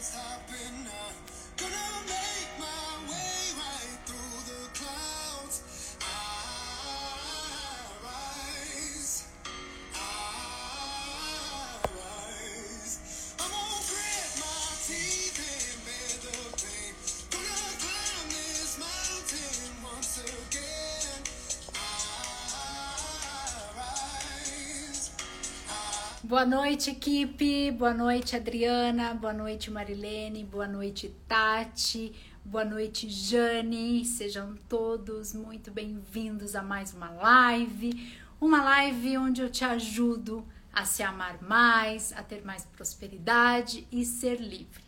It's stopping now. Boa noite, equipe. Boa noite, Adriana. Boa noite, Marilene. Boa noite, Tati. Boa noite, Jane. Sejam todos muito bem-vindos a mais uma live. Uma live onde eu te ajudo a se amar mais, a ter mais prosperidade e ser livre.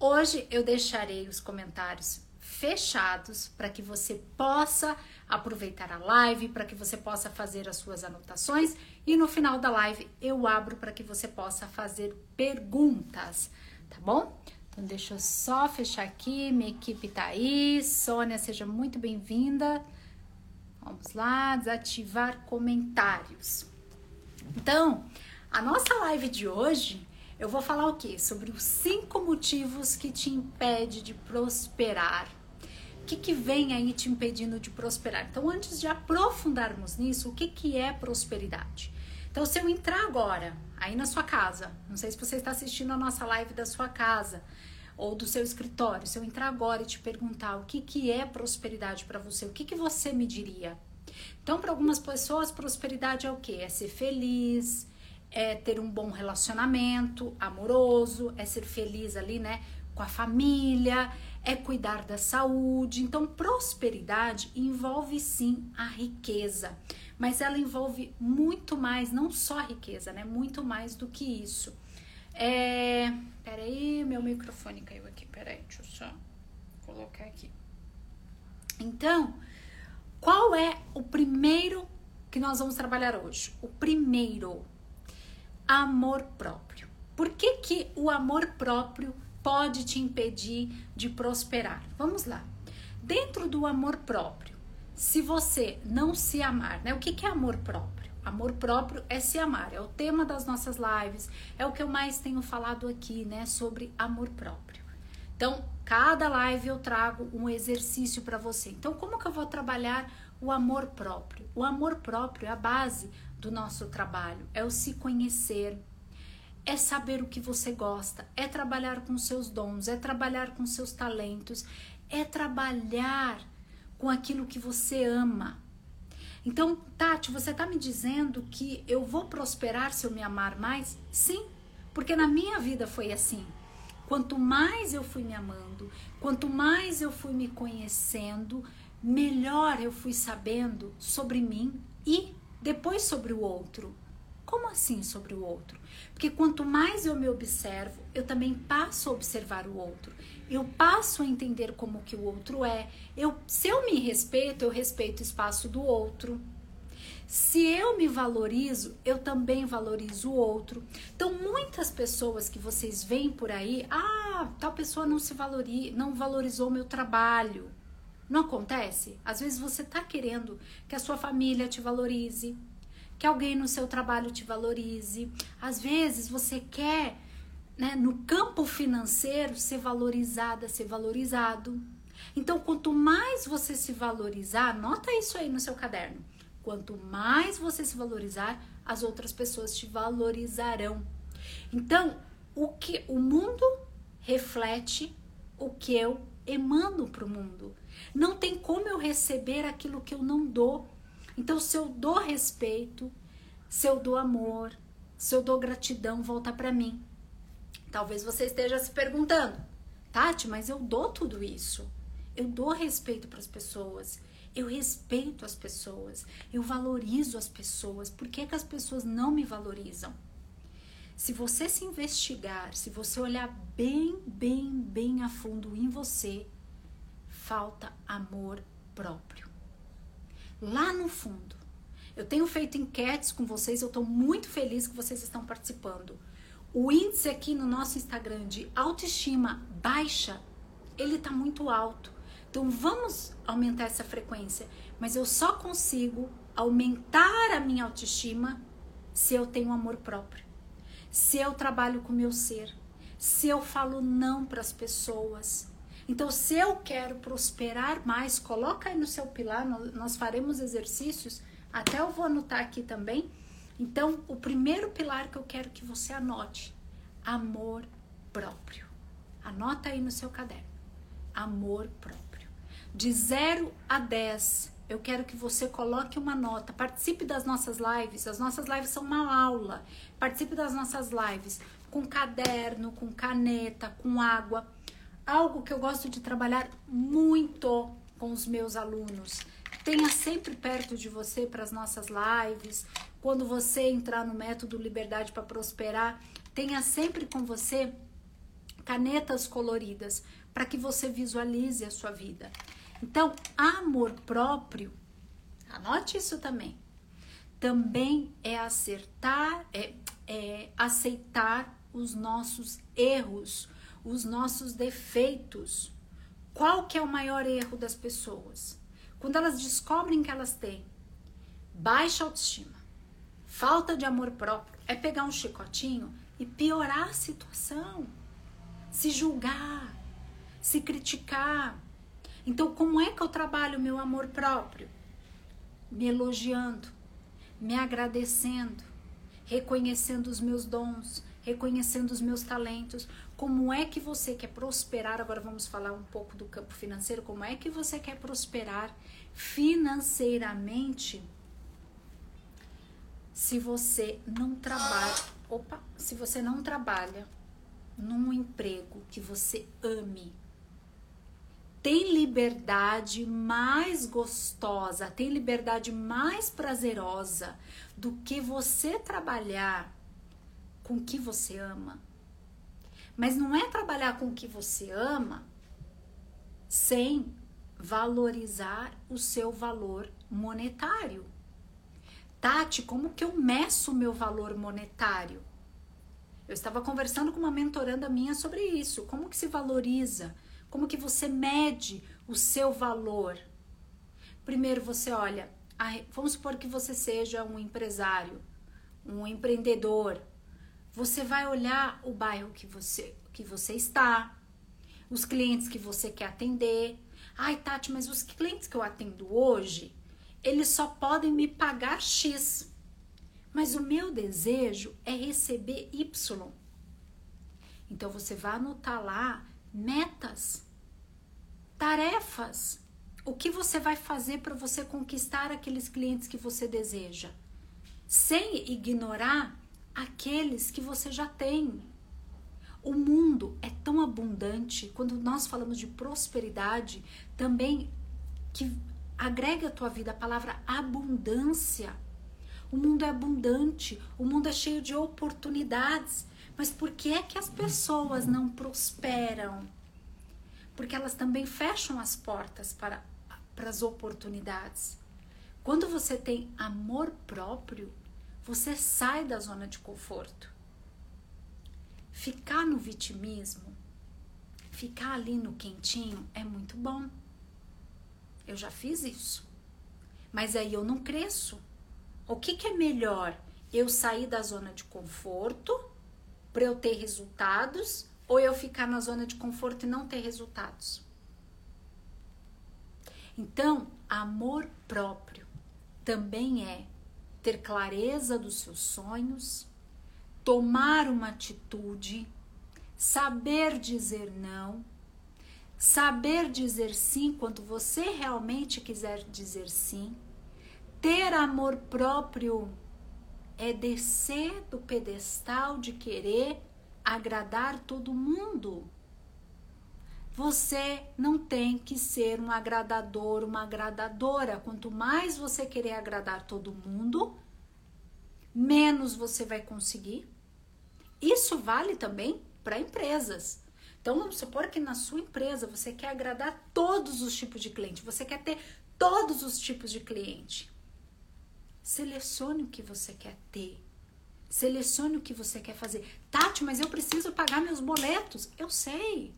Hoje eu deixarei os comentários fechados para que você possa aproveitar a live, para que você possa fazer as suas anotações e no final da live eu abro para que você possa fazer perguntas, tá bom? Então deixa eu só fechar aqui, minha equipe tá aí. Sônia, seja muito bem-vinda. Vamos lá, desativar comentários. Então, a nossa live de hoje, eu vou falar o quê? Sobre os cinco motivos que te impede de prosperar que, que vem aí te impedindo de prosperar? Então, antes de aprofundarmos nisso, o que, que é prosperidade? Então, se eu entrar agora, aí na sua casa, não sei se você está assistindo a nossa live da sua casa ou do seu escritório, se eu entrar agora e te perguntar o que, que é prosperidade para você, o que, que você me diria? Então, para algumas pessoas, prosperidade é o quê? É ser feliz, é ter um bom relacionamento amoroso, é ser feliz ali, né, com a família, é cuidar da saúde. Então, prosperidade envolve sim a riqueza, mas ela envolve muito mais, não só riqueza, né? Muito mais do que isso. É... Peraí, meu microfone caiu aqui. Peraí, deixa eu só colocar aqui. Então, qual é o primeiro que nós vamos trabalhar hoje? O primeiro, amor próprio. Por que, que o amor próprio pode te impedir de prosperar. Vamos lá. Dentro do amor próprio, se você não se amar, né? O que, é amor próprio? Amor próprio é se amar, é o tema das nossas lives, é o que eu mais tenho falado aqui, né? Sobre amor próprio. Então, cada live eu trago um exercício para você. Então, como que eu vou trabalhar o amor próprio? O amor próprio é a base do nosso trabalho, é o se conhecer, é saber o que você gosta, é trabalhar com seus dons, é trabalhar com seus talentos, é trabalhar com aquilo que você ama. Então, Tati, você está me dizendo que eu vou prosperar se eu me amar mais? Sim, porque na minha vida foi assim. Quanto mais eu fui me amando, quanto mais eu fui me conhecendo, melhor eu fui sabendo sobre mim e depois sobre o outro. Como assim sobre o outro? Porque quanto mais eu me observo, eu também passo a observar o outro. Eu passo a entender como que o outro é. Eu, se eu me respeito, eu respeito o espaço do outro. Se eu me valorizo, eu também valorizo o outro. Então, muitas pessoas que vocês veem por aí, ah, tal pessoa não se valoriza, não valorizou meu trabalho. Não acontece? Às vezes você está querendo que a sua família te valorize, que alguém no seu trabalho te valorize. Às vezes você quer, né, no campo financeiro, ser valorizada, ser valorizado. Então, quanto mais você se valorizar, anota isso aí no seu caderno. Quanto mais você se valorizar, as outras pessoas te valorizarão. Então, o que o mundo reflete o que eu emano para o mundo. Não tem como eu receber aquilo que eu não dou. Então, se eu dou respeito, se eu dou amor, se eu dou gratidão, volta para mim. Talvez você esteja se perguntando, Tati, mas eu dou tudo isso. Eu dou respeito para as pessoas. Eu respeito as pessoas. Eu valorizo as pessoas. Por que, que as pessoas não me valorizam? Se você se investigar, se você olhar bem, bem, bem a fundo em você, falta amor próprio lá no fundo. Eu tenho feito enquetes com vocês, eu estou muito feliz que vocês estão participando. O índice aqui no nosso Instagram de autoestima baixa, ele está muito alto. Então vamos aumentar essa frequência. Mas eu só consigo aumentar a minha autoestima se eu tenho amor próprio. Se eu trabalho com o meu ser. se eu falo não para as pessoas. Então, se eu quero prosperar mais, coloca aí no seu pilar, nós faremos exercícios, até eu vou anotar aqui também. Então, o primeiro pilar que eu quero que você anote, amor próprio. Anota aí no seu caderno. Amor próprio. De 0 a 10, eu quero que você coloque uma nota. Participe das nossas lives. As nossas lives são uma aula. Participe das nossas lives com caderno, com caneta, com água. Algo que eu gosto de trabalhar muito com os meus alunos. Tenha sempre perto de você para as nossas lives. Quando você entrar no método Liberdade para Prosperar, tenha sempre com você canetas coloridas para que você visualize a sua vida. Então, amor próprio, anote isso também. Também é acertar, é, é aceitar os nossos erros, os nossos defeitos. Qual que é o maior erro das pessoas? Quando elas descobrem que elas têm baixa autoestima, falta de amor próprio, é pegar um chicotinho e piorar a situação, se julgar, se criticar. Então, como é que eu trabalho meu amor próprio? Me elogiando, me agradecendo, reconhecendo os meus dons, reconhecendo os meus talentos. Como é que você quer prosperar? Agora vamos falar um pouco do campo financeiro. Como é que você quer prosperar financeiramente se você não trabalha? Opa, se você não trabalha num emprego que você ame, tem liberdade mais gostosa, tem liberdade mais prazerosa do que você trabalhar com o que você ama. Mas não é trabalhar com o que você ama sem valorizar o seu valor monetário. Tati, como que eu meço o meu valor monetário? Eu estava conversando com uma mentoranda minha sobre isso. Como que se valoriza? Como que você mede o seu valor? Primeiro você olha, vamos supor que você seja um empresário, um empreendedor. Você vai olhar o bairro que você que você está, os clientes que você quer atender. Ai, Tati, mas os clientes que eu atendo hoje, eles só podem me pagar X. Mas o meu desejo é receber Y. Então você vai anotar lá metas, tarefas. O que você vai fazer para você conquistar aqueles clientes que você deseja? Sem ignorar aqueles que você já tem. O mundo é tão abundante, quando nós falamos de prosperidade, também que agrega a tua vida a palavra abundância. O mundo é abundante, o mundo é cheio de oportunidades. Mas por que é que as pessoas não prosperam? Porque elas também fecham as portas para, para as oportunidades. Quando você tem amor próprio, você sai da zona de conforto. Ficar no vitimismo, ficar ali no quentinho é muito bom. Eu já fiz isso. Mas aí eu não cresço. O que, que é melhor? Eu sair da zona de conforto para eu ter resultados ou eu ficar na zona de conforto e não ter resultados? Então, amor próprio também é ter clareza dos seus sonhos, tomar uma atitude, saber dizer não, saber dizer sim quando você realmente quiser dizer sim. Ter amor próprio é descer do pedestal de querer agradar todo mundo. Você não tem que ser um agradador, uma agradadora. Quanto mais você querer agradar todo mundo, menos você vai conseguir. Isso vale também para empresas. Então vamos supor que na sua empresa você quer agradar todos os tipos de cliente, você quer ter todos os tipos de cliente. Selecione o que você quer ter. Selecione o que você quer fazer. Tati, mas eu preciso pagar meus boletos. Eu sei.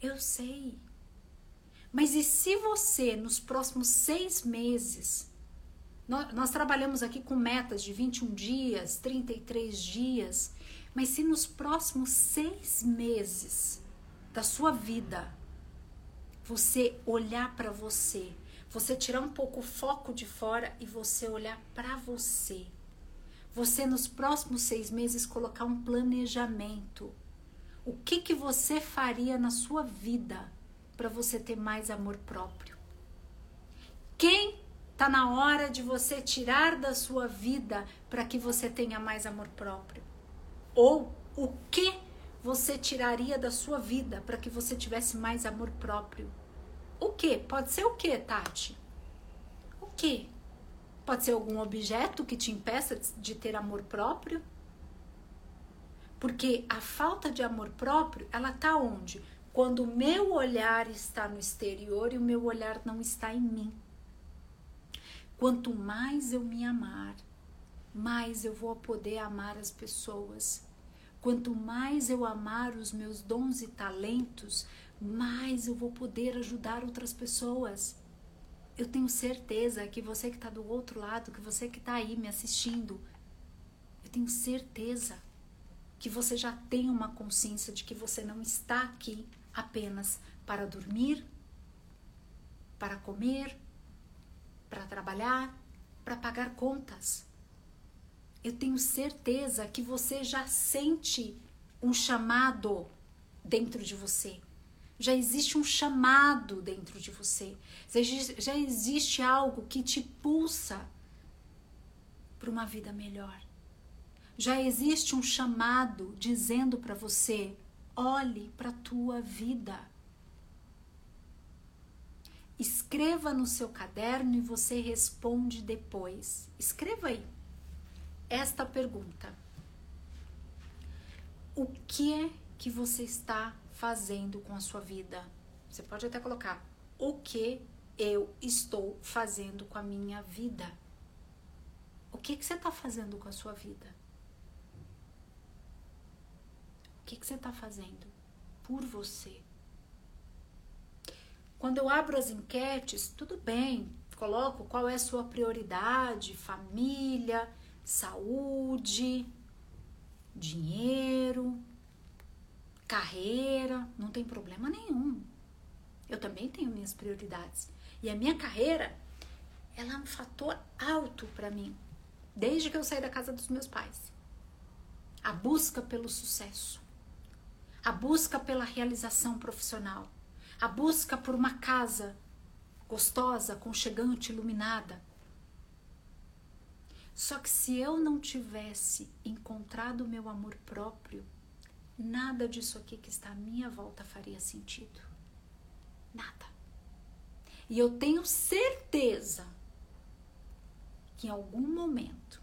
Eu sei. Mas e se você, nos próximos seis meses, nós, nós, trabalhamos aqui com metas de 21 dias, 33 dias, Mas se nos próximos seis meses da sua vida você olhar para você, você tirar um pouco o foco de fora e você olhar para você, você nos próximos seis meses colocar um planejamento. O que que você faria na sua vida para você ter mais amor próprio? Quem Tá na hora de você tirar da sua vida para que você tenha mais amor próprio. Ou o que você tiraria da sua vida para que você tivesse mais amor próprio? O que? Pode ser o que, Tati? O que? Pode ser algum objeto que te impeça de ter amor próprio? Porque a falta de amor próprio, ela tá onde? Quando o meu olhar está no exterior e o meu olhar não está em mim. Quanto mais eu me amar, mais eu vou poder amar as pessoas. Quanto mais eu amar os meus dons e talentos, mais eu vou poder ajudar outras pessoas. Eu tenho certeza que você que está do outro lado, que você que está aí me assistindo, eu tenho certeza que você já tem uma consciência de que você não está aqui apenas para dormir, para comer, para trabalhar, para pagar contas. Eu tenho certeza que você já sente um chamado dentro de você. Já existe um chamado dentro de você. Já existe algo que te pulsa para uma vida melhor. Já existe um chamado dizendo para você: olhe para a tua vida. Escreva no seu caderno e você responde depois. Escreva aí esta pergunta: O que é que você está fazendo com a sua vida? Você pode até colocar: O que eu estou fazendo com a minha vida? O que, que você está fazendo com a sua vida? O que, que você está fazendo por você? Quando eu abro as enquetes, tudo bem, coloco qual é a sua prioridade: família, saúde, dinheiro, carreira, não tem problema nenhum. Eu também tenho minhas prioridades. E a minha carreira, ela é um fator alto para mim, desde que eu saí da casa dos meus pais. A busca pelo sucesso, a busca pela realização profissional, a busca por uma casa gostosa, aconchegante, iluminada. Só que se eu não tivesse encontrado o meu amor próprio, nada disso aqui que está à minha volta faria sentido. Nada. E eu tenho certeza que em algum momento,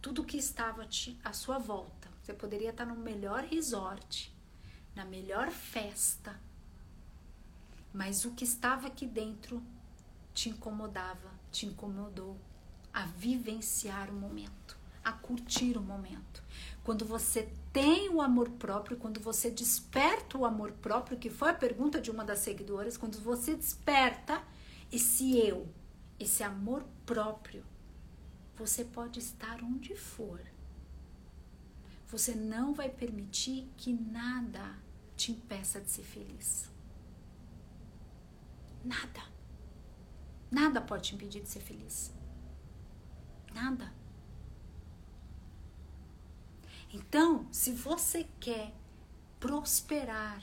tudo que estava à sua volta, você poderia estar no melhor resort, na melhor festa, mas o que estava aqui dentro te incomodava, te incomodou a vivenciar o momento, a curtir o momento. Quando você tem o amor próprio, quando você desperta o amor próprio, que foi a pergunta de uma das seguidoras, quando você desperta esse eu, esse amor próprio, você pode estar onde for. Você não vai permitir que nada te impeça de ser feliz. Nada. Nada pode te impedir de ser feliz. Nada. Então, se você quer prosperar,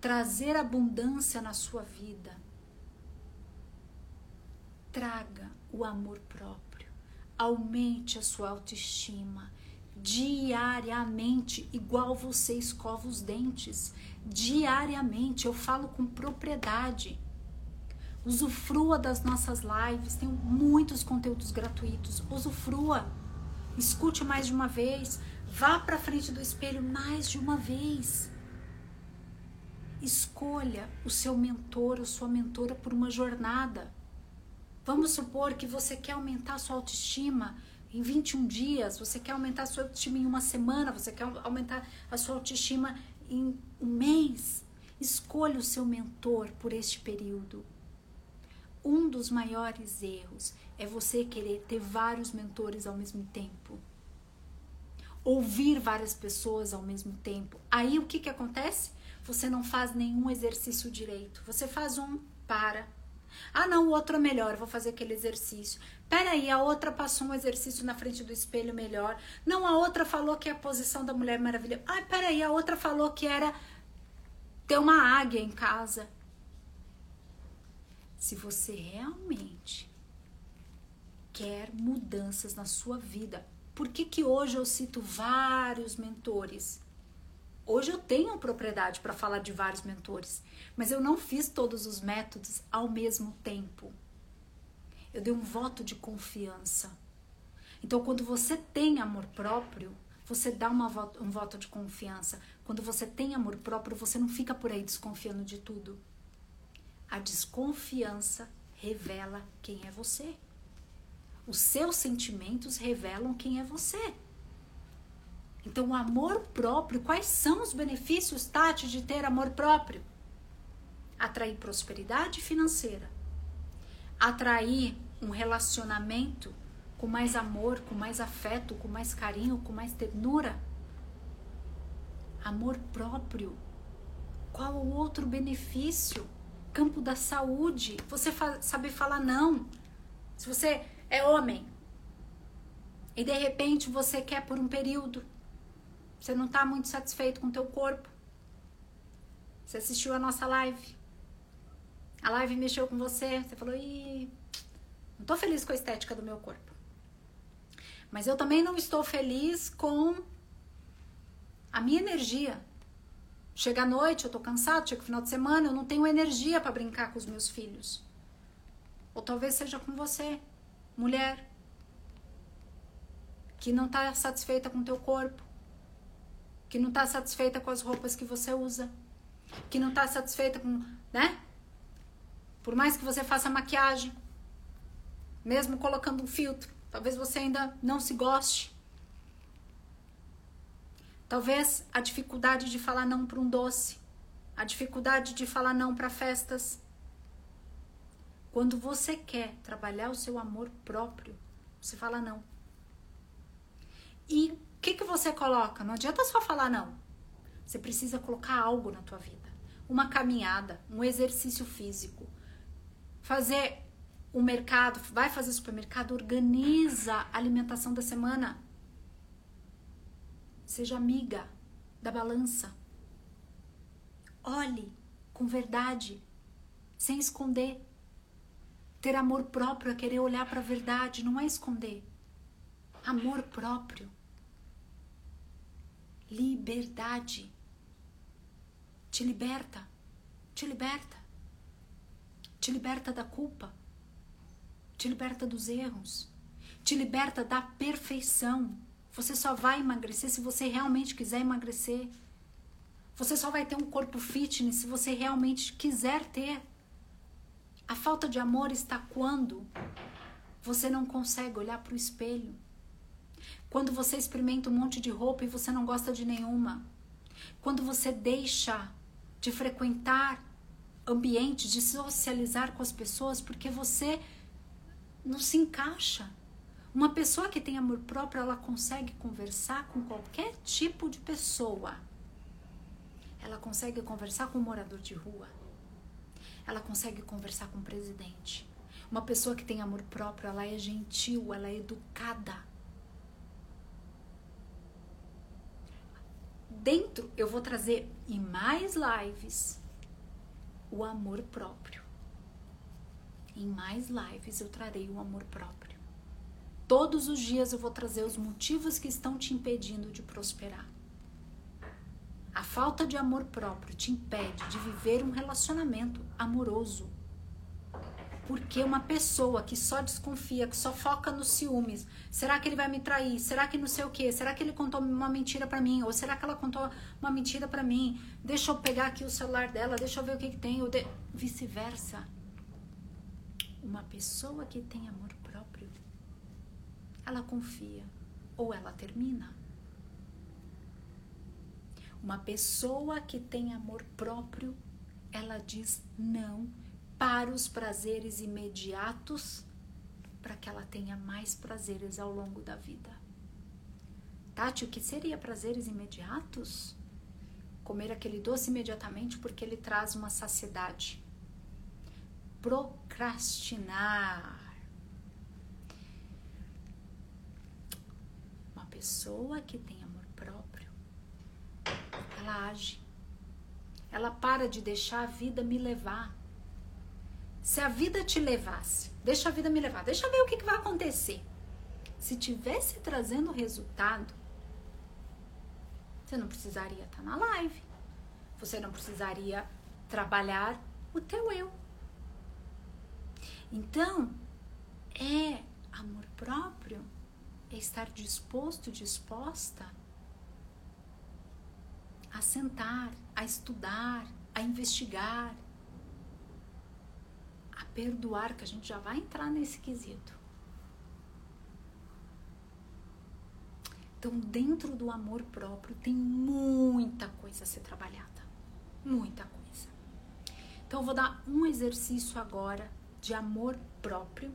trazer abundância na sua vida, traga o amor próprio, aumente a sua autoestima diariamente, igual você escova os dentes. Diariamente, eu falo com propriedade. Usufrua das nossas lives, tem muitos conteúdos gratuitos. Usufrua. Escute mais de uma vez. Vá para frente do espelho mais de uma vez. Escolha o seu mentor ou sua mentora por uma jornada. Vamos supor que você quer aumentar sua autoestima em 21 dias, você quer aumentar a sua autoestima em uma semana, você quer aumentar a sua autoestima em um mês. Escolha o seu mentor por este período um dos maiores erros é você querer ter vários mentores ao mesmo tempo. ouvir várias pessoas ao mesmo tempo. Aí o que, que acontece? Você não faz nenhum exercício direito. Você faz um, para. Ah, não, o outro é melhor, vou fazer aquele exercício. Peraí, a outra passou um exercício na frente do espelho melhor. Não, a outra falou que é a posição da Mulher Maravilha. Ah, peraí, a outra falou que era ter uma águia em casa. Se você realmente quer mudanças na sua vida, por que, que hoje eu cito vários mentores? Hoje eu tenho propriedade para falar de vários mentores, mas eu não fiz todos os métodos ao mesmo tempo. Eu dei um voto de confiança. Então, quando você tem amor próprio, você dá uma, um voto de confiança. Quando você tem amor próprio, você não fica por aí desconfiando de tudo. A desconfiança revela quem é você. Os seus sentimentos revelam quem é você. Então, o amor próprio, quais são os benefícios, Tati, de ter amor próprio? Atrair prosperidade financeira, atrair um relacionamento com mais amor, com mais afeto, com mais carinho, com mais ternura. Amor próprio. Qual o outro benefício? Campo da saúde. Você fa saber falar não. Se você é homem e de repente você quer por um período, você não está muito satisfeito com o teu corpo. Você assistiu a nossa live. A live mexeu com você, você falou: "Ih, não estou feliz com a estética do meu corpo". Mas eu também não estou feliz com a minha energia. Chega a noite, eu estou cansado, chega o final de semana, eu não tenho energia para brincar com os meus filhos. Ou talvez seja com você mulher que não está satisfeita com o teu corpo, que não está satisfeita com as roupas que você usa, que não está satisfeita com, né? Por mais que você faça maquiagem, mesmo colocando um filtro, talvez você ainda não se goste. Talvez a dificuldade de falar não para um doce, a dificuldade de falar não para festas, quando você quer trabalhar o seu amor próprio, você fala não. E o que, que você coloca? Não adianta só falar não. Você precisa colocar algo na tua vida. Uma caminhada, um exercício físico. Fazer o mercado, vai fazer supermercado, organiza a alimentação da semana. Seja amiga da balança. Olhe com verdade, sem esconder. Ter amor próprio é querer olhar para a verdade, não é esconder. Amor próprio. Liberdade. Te liberta. Te liberta. Te liberta da culpa. Te liberta dos erros. Te liberta da perfeição. Você só vai emagrecer se você realmente quiser emagrecer. Você só vai ter um corpo fitness se você realmente quiser ter. A falta de amor está quando você não consegue olhar para o espelho. Quando você experimenta um monte de roupa e você não gosta de nenhuma. Quando você deixa de frequentar ambientes, de socializar com as pessoas porque você não se encaixa. Uma pessoa que tem amor próprio, ela consegue conversar com qualquer tipo de pessoa. Ela consegue conversar com um morador de rua ela consegue conversar com o presidente. Uma pessoa que tem amor próprio, ela é gentil, ela é educada. Dentro, eu vou trazer em mais lives o amor próprio. Em mais lives eu trarei o amor próprio. Todos os dias eu vou trazer os motivos que estão te impedindo de prosperar. A falta de amor próprio te impede de viver um relacionamento amoroso. Porque uma pessoa que só desconfia, que só foca nos ciúmes, será que ele vai me trair? Será que não sei o quê? Será que ele contou uma mentira para mim? Ou será que ela contou uma mentira para mim? Deixa eu pegar aqui o celular dela, deixa eu ver o que, que tem. De... Vice-versa. Uma pessoa que tem amor próprio, ela confia ou ela termina. Uma pessoa que tem amor próprio, ela diz não para os prazeres imediatos, para que ela tenha mais prazeres ao longo da vida. Tati, o que seria prazeres imediatos? Comer aquele doce imediatamente porque ele traz uma saciedade. Procrastinar. Uma pessoa que tem amor próprio, ela age. Ela para de deixar a vida me levar. Se a vida te levasse, deixa a vida me levar, deixa ver o que, que vai acontecer. Se tivesse trazendo resultado, você não precisaria estar na live. Você não precisaria trabalhar o teu eu. Então, é amor próprio, é estar disposto, disposta a sentar, a estudar, a investigar, a perdoar, que a gente já vai entrar nesse quesito. Então, dentro do amor próprio tem muita coisa a ser trabalhada. Muita coisa. Então, eu vou dar um exercício agora de amor próprio.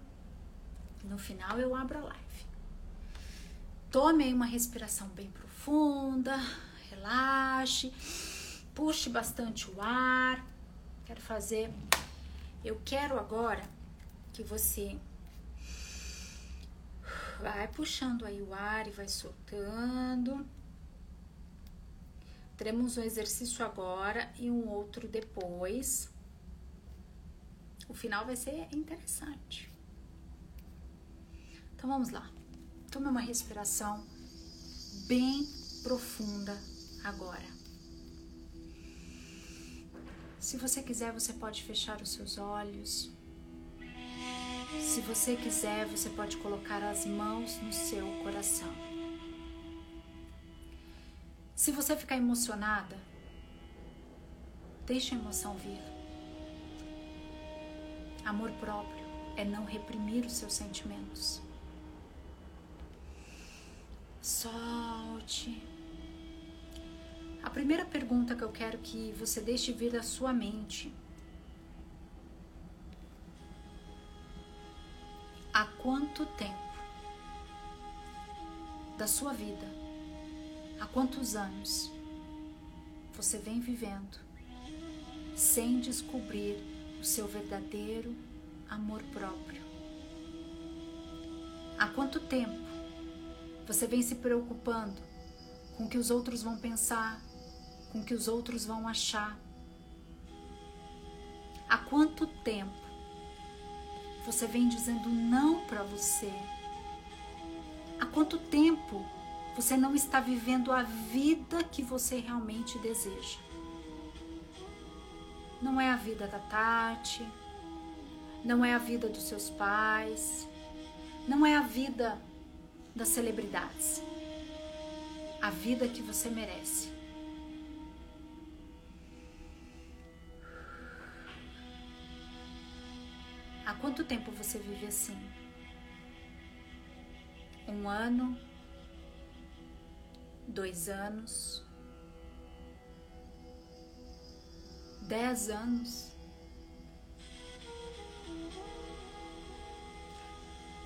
No final, eu abro a live. Tome uma respiração bem profunda, relaxe, puxe bastante o ar. Quero fazer. Eu quero agora que você Vai puxando aí o ar e vai soltando. Teremos um exercício agora e um outro depois. O final vai ser interessante. Então vamos lá. Tome uma respiração bem profunda agora. Se você quiser, você pode fechar os seus olhos. Se você quiser, você pode colocar as mãos no seu coração. Se você ficar emocionada, deixe a emoção vir. Amor próprio é não reprimir os seus sentimentos. Solte. A primeira pergunta que eu quero que você deixe vir da sua mente há quanto tempo da sua vida, há quantos anos você vem vivendo sem descobrir o seu verdadeiro amor próprio? Há quanto tempo você vem se preocupando com o que os outros vão pensar, com o que os outros vão achar? Há quanto tempo você vem dizendo não para você? Há quanto tempo você não está vivendo a vida que você realmente deseja? Não é a vida da Tati, não é a vida dos seus pais, não é a vida das celebridades. A vida que você merece. Quanto tempo você vive assim? Um ano? Dois anos? Dez anos?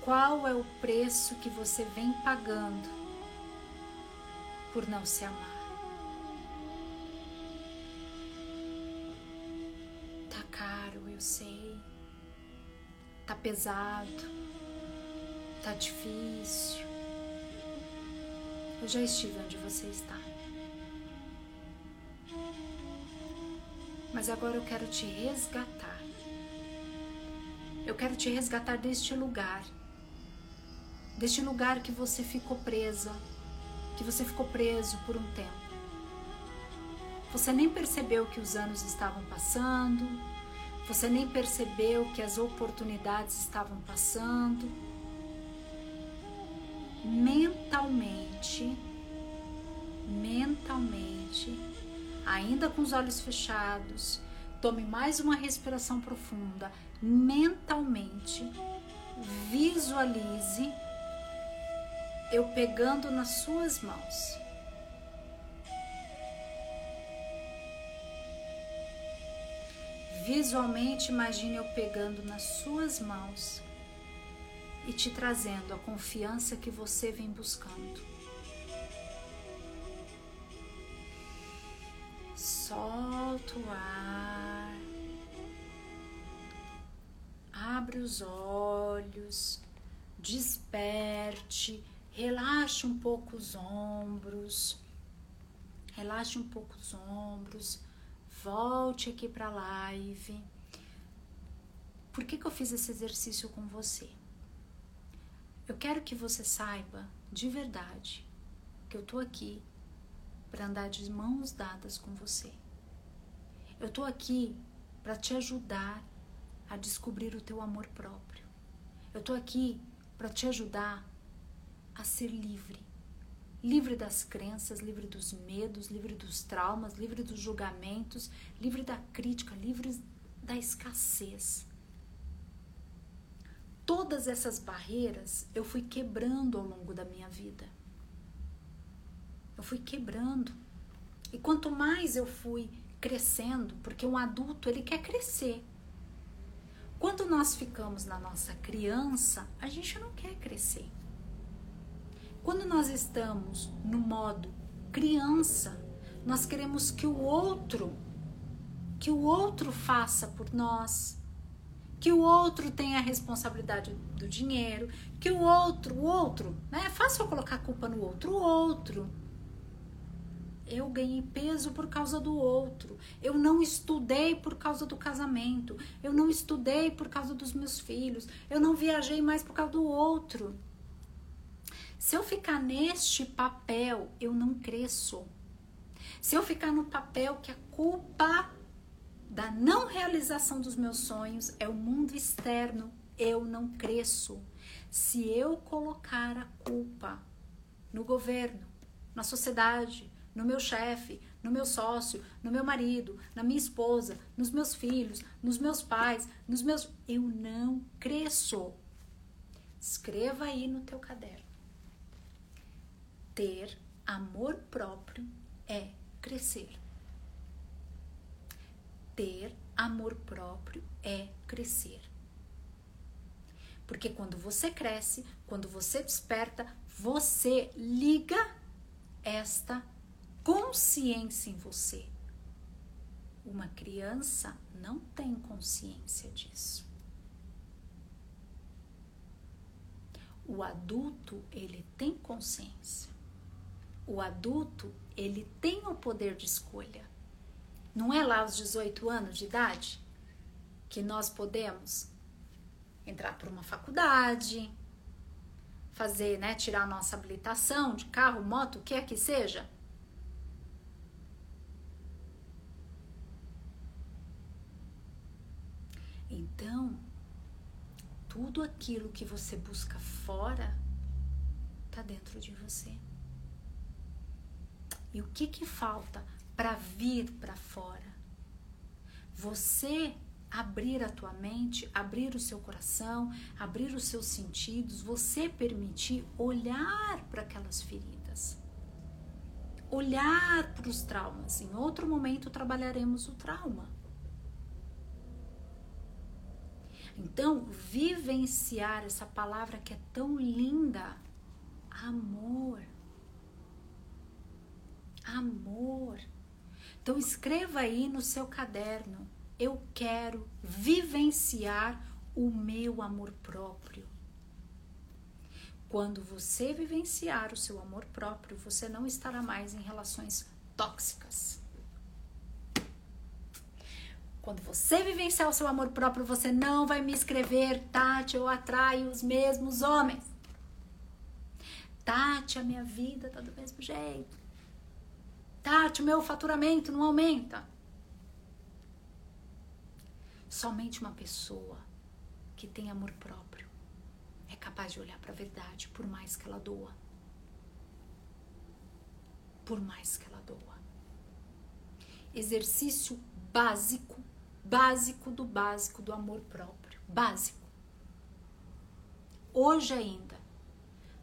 Qual é o preço que você vem pagando por não se amar? Tá caro, eu sei. Tá pesado, tá difícil. Eu já estive onde você está. Mas agora eu quero te resgatar. Eu quero te resgatar deste lugar. Deste lugar que você ficou presa, que você ficou preso por um tempo. Você nem percebeu que os anos estavam passando, você nem percebeu que as oportunidades estavam passando. Mentalmente, mentalmente, ainda com os olhos fechados, tome mais uma respiração profunda. Mentalmente, visualize eu pegando nas suas mãos Visualmente, imagine eu pegando nas suas mãos e te trazendo a confiança que você vem buscando. Solta o ar, abre os olhos, desperte, relaxe um pouco os ombros, relaxe um pouco os ombros. Volte aqui para a live. Por que, que eu fiz esse exercício com você? Eu quero que você saiba de verdade que eu tô aqui para andar de mãos dadas com você. Eu tô aqui para te ajudar a descobrir o teu amor próprio. Eu tô aqui para te ajudar a ser livre. Livre das crenças, livre dos medos, livre dos traumas, livre dos julgamentos, livre da crítica, livre da escassez. Todas essas barreiras eu fui quebrando ao longo da minha vida. Eu fui quebrando. E quanto mais eu fui crescendo, porque um adulto ele quer crescer. Quando nós ficamos na nossa criança, a gente não quer crescer. Quando nós estamos no modo criança, nós queremos que o outro que o outro faça por nós, que o outro tenha a responsabilidade do dinheiro, que o outro, o outro, né? É fácil eu colocar a culpa no outro, o outro. Eu ganhei peso por causa do outro. Eu não estudei por causa do casamento. Eu não estudei por causa dos meus filhos. Eu não viajei mais por causa do outro. Se eu ficar neste papel, eu não cresço. Se eu ficar no papel que a culpa da não realização dos meus sonhos é o mundo externo, eu não cresço. Se eu colocar a culpa no governo, na sociedade, no meu chefe, no meu sócio, no meu marido, na minha esposa, nos meus filhos, nos meus pais, nos meus. Eu não cresço. Escreva aí no teu caderno. Ter amor próprio é crescer ter amor próprio é crescer. Porque quando você cresce, quando você desperta, você liga esta consciência em você. Uma criança não tem consciência disso. O adulto, ele tem consciência. O adulto, ele tem o poder de escolha. Não é lá aos 18 anos de idade que nós podemos entrar por uma faculdade, fazer, né, tirar a nossa habilitação de carro, moto, o que é que seja? Então, tudo aquilo que você busca fora está dentro de você. E o que que falta? para vir para fora. Você abrir a tua mente, abrir o seu coração, abrir os seus sentidos, você permitir olhar para aquelas feridas. Olhar para os traumas. Em outro momento trabalharemos o trauma. Então, vivenciar essa palavra que é tão linda, amor. Amor. Então escreva aí no seu caderno: eu quero vivenciar o meu amor próprio. Quando você vivenciar o seu amor próprio, você não estará mais em relações tóxicas. Quando você vivenciar o seu amor próprio, você não vai me escrever, Tati, eu atraio os mesmos homens. Tati, a minha vida tá do mesmo jeito. Tati, meu faturamento não aumenta. Somente uma pessoa que tem amor próprio é capaz de olhar para a verdade, por mais que ela doa. Por mais que ela doa. Exercício básico, básico do básico do amor próprio. Básico. Hoje ainda,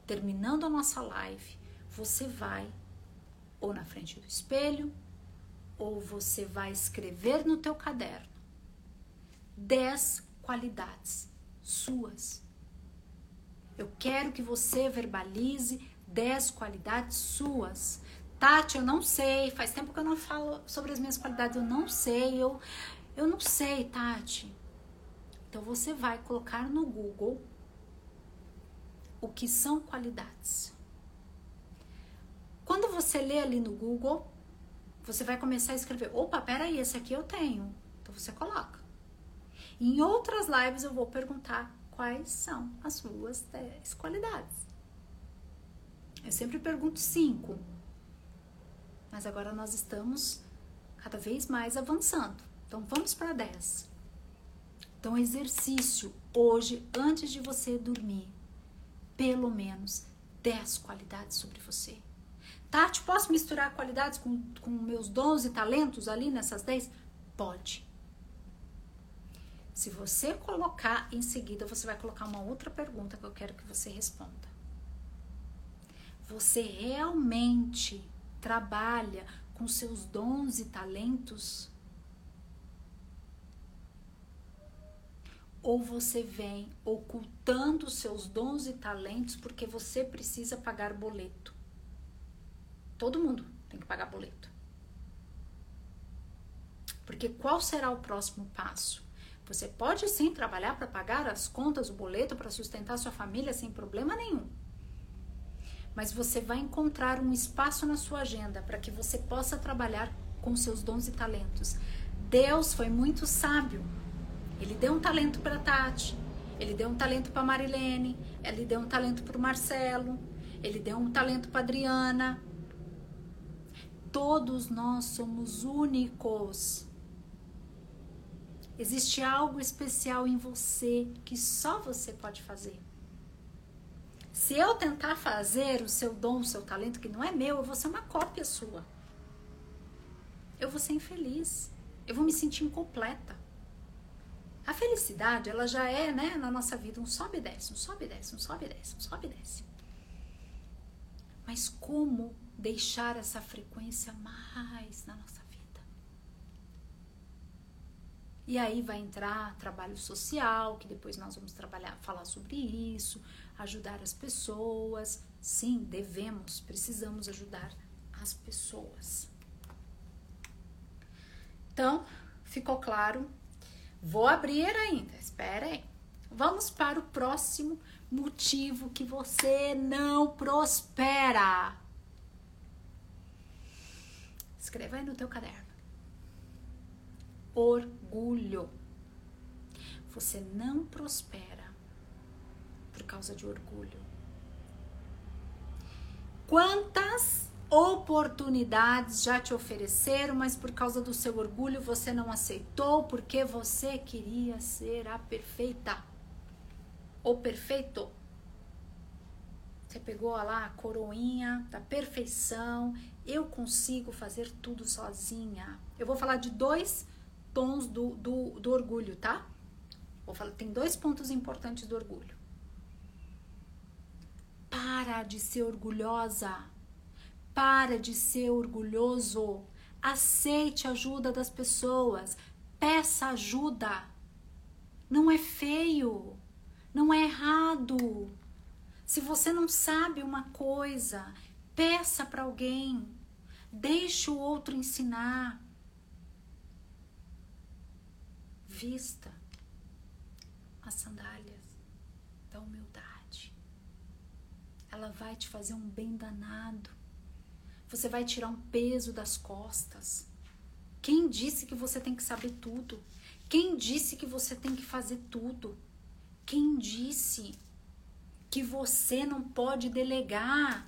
terminando a nossa live, você vai ou na frente do espelho, ou você vai escrever no teu caderno 10 qualidades suas. Eu quero que você verbalize 10 qualidades suas. Tati, eu não sei, faz tempo que eu não falo sobre as minhas qualidades, eu não sei, eu, eu não sei, Tati. Então você vai colocar no Google o que são qualidades. Quando você lê ali no Google, você vai começar a escrever: opa, peraí, esse aqui eu tenho. Então você coloca. Em outras lives eu vou perguntar quais são as suas 10 qualidades. Eu sempre pergunto cinco, mas agora nós estamos cada vez mais avançando. Então vamos para 10. Então, exercício hoje, antes de você dormir, pelo menos 10 qualidades sobre você. Tati, posso misturar qualidades com, com meus dons e talentos ali nessas 10? Pode. Se você colocar em seguida, você vai colocar uma outra pergunta que eu quero que você responda. Você realmente trabalha com seus dons e talentos? Ou você vem ocultando seus dons e talentos porque você precisa pagar boleto? Todo mundo tem que pagar boleto. Porque qual será o próximo passo? Você pode sim trabalhar para pagar as contas, o boleto, para sustentar sua família sem problema nenhum. Mas você vai encontrar um espaço na sua agenda para que você possa trabalhar com seus dons e talentos. Deus foi muito sábio. Ele deu um talento para Tati, ele deu um talento para Marilene, ele deu um talento para o Marcelo, ele deu um talento para Adriana. Todos nós somos únicos. Existe algo especial em você que só você pode fazer. Se eu tentar fazer o seu dom, o seu talento, que não é meu, eu vou ser uma cópia sua. Eu vou ser infeliz. Eu vou me sentir incompleta. A felicidade, ela já é, né, na nossa vida, um sobe e desce, um sobe e desce, um sobe e desce, um sobe e desce. Mas como deixar essa frequência mais na nossa e aí vai entrar trabalho social, que depois nós vamos trabalhar, falar sobre isso, ajudar as pessoas. Sim, devemos, precisamos ajudar as pessoas. Então, ficou claro? Vou abrir ainda, espera aí. Vamos para o próximo motivo que você não prospera. Escreva aí no teu caderno orgulho. Você não prospera por causa de orgulho. Quantas oportunidades já te ofereceram, mas por causa do seu orgulho você não aceitou porque você queria ser a perfeita ou perfeito? Você pegou lá a coroinha da perfeição. Eu consigo fazer tudo sozinha. Eu vou falar de dois tons do, do, do orgulho, tá? Vou falar, tem dois pontos importantes do orgulho. Para de ser orgulhosa. Para de ser orgulhoso. Aceite a ajuda das pessoas. Peça ajuda. Não é feio. Não é errado. Se você não sabe uma coisa, peça para alguém. Deixe o outro ensinar. Vista as sandálias da humildade. Ela vai te fazer um bem danado. Você vai tirar um peso das costas. Quem disse que você tem que saber tudo? Quem disse que você tem que fazer tudo? Quem disse que você não pode delegar?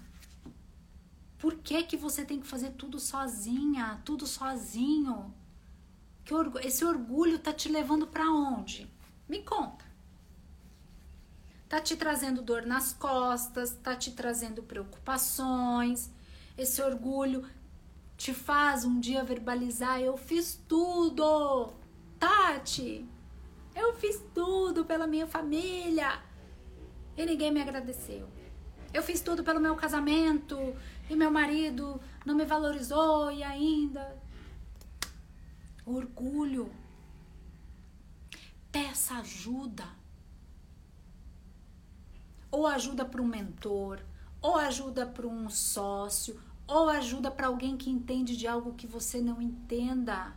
Por que, que você tem que fazer tudo sozinha, tudo sozinho? Que esse orgulho tá te levando para onde? Me conta. Tá te trazendo dor nas costas, tá te trazendo preocupações. Esse orgulho te faz um dia verbalizar: eu fiz tudo. Tati, eu fiz tudo pela minha família e ninguém me agradeceu. Eu fiz tudo pelo meu casamento e meu marido não me valorizou e ainda orgulho. Peça ajuda. Ou ajuda para um mentor, ou ajuda para um sócio, ou ajuda para alguém que entende de algo que você não entenda.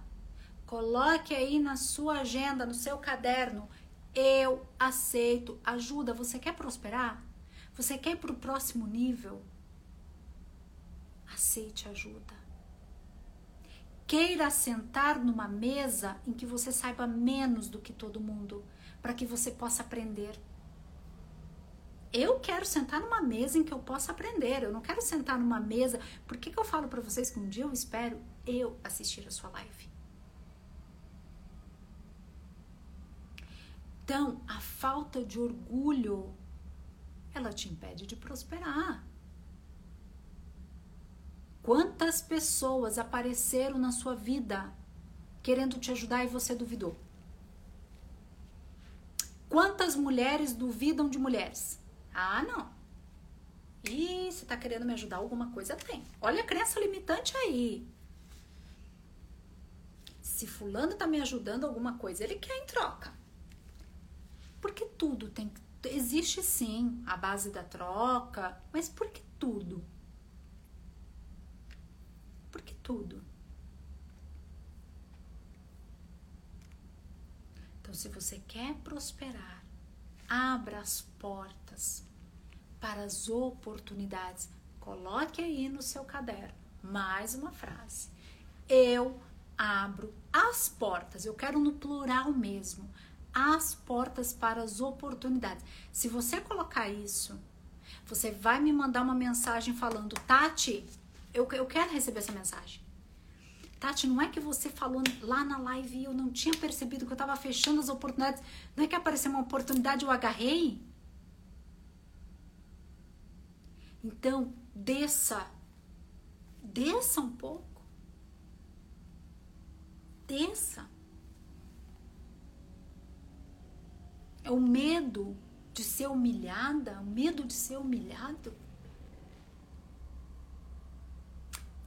Coloque aí na sua agenda, no seu caderno. Eu aceito ajuda. Você quer prosperar? Você quer ir para o próximo nível? Aceite ajuda. Queira sentar numa mesa em que você saiba menos do que todo mundo, para que você possa aprender. Eu quero sentar numa mesa em que eu possa aprender. Eu não quero sentar numa mesa. Por que, que eu falo para vocês que um dia eu espero eu assistir a sua live? Então, a falta de orgulho, ela te impede de prosperar. Quantas pessoas apareceram na sua vida querendo te ajudar e você duvidou? Quantas mulheres duvidam de mulheres? Ah, não. E você tá querendo me ajudar? Alguma coisa tem. Olha a crença limitante aí. Se fulano tá me ajudando alguma coisa, ele quer em troca. Porque tudo tem existe sim a base da troca, mas por que tudo? Por que tudo? Então, se você quer prosperar, abra as portas para as oportunidades. Coloque aí no seu caderno mais uma frase. Eu abro as portas, eu quero no plural mesmo, as portas para as oportunidades. Se você colocar isso, você vai me mandar uma mensagem falando, Tati, eu, eu quero receber essa mensagem. Tati, não é que você falou lá na live e eu não tinha percebido que eu estava fechando as oportunidades. Não é que apareceu uma oportunidade eu agarrei? Então, desça. Desça um pouco. Desça. É o medo de ser humilhada, o medo de ser humilhado.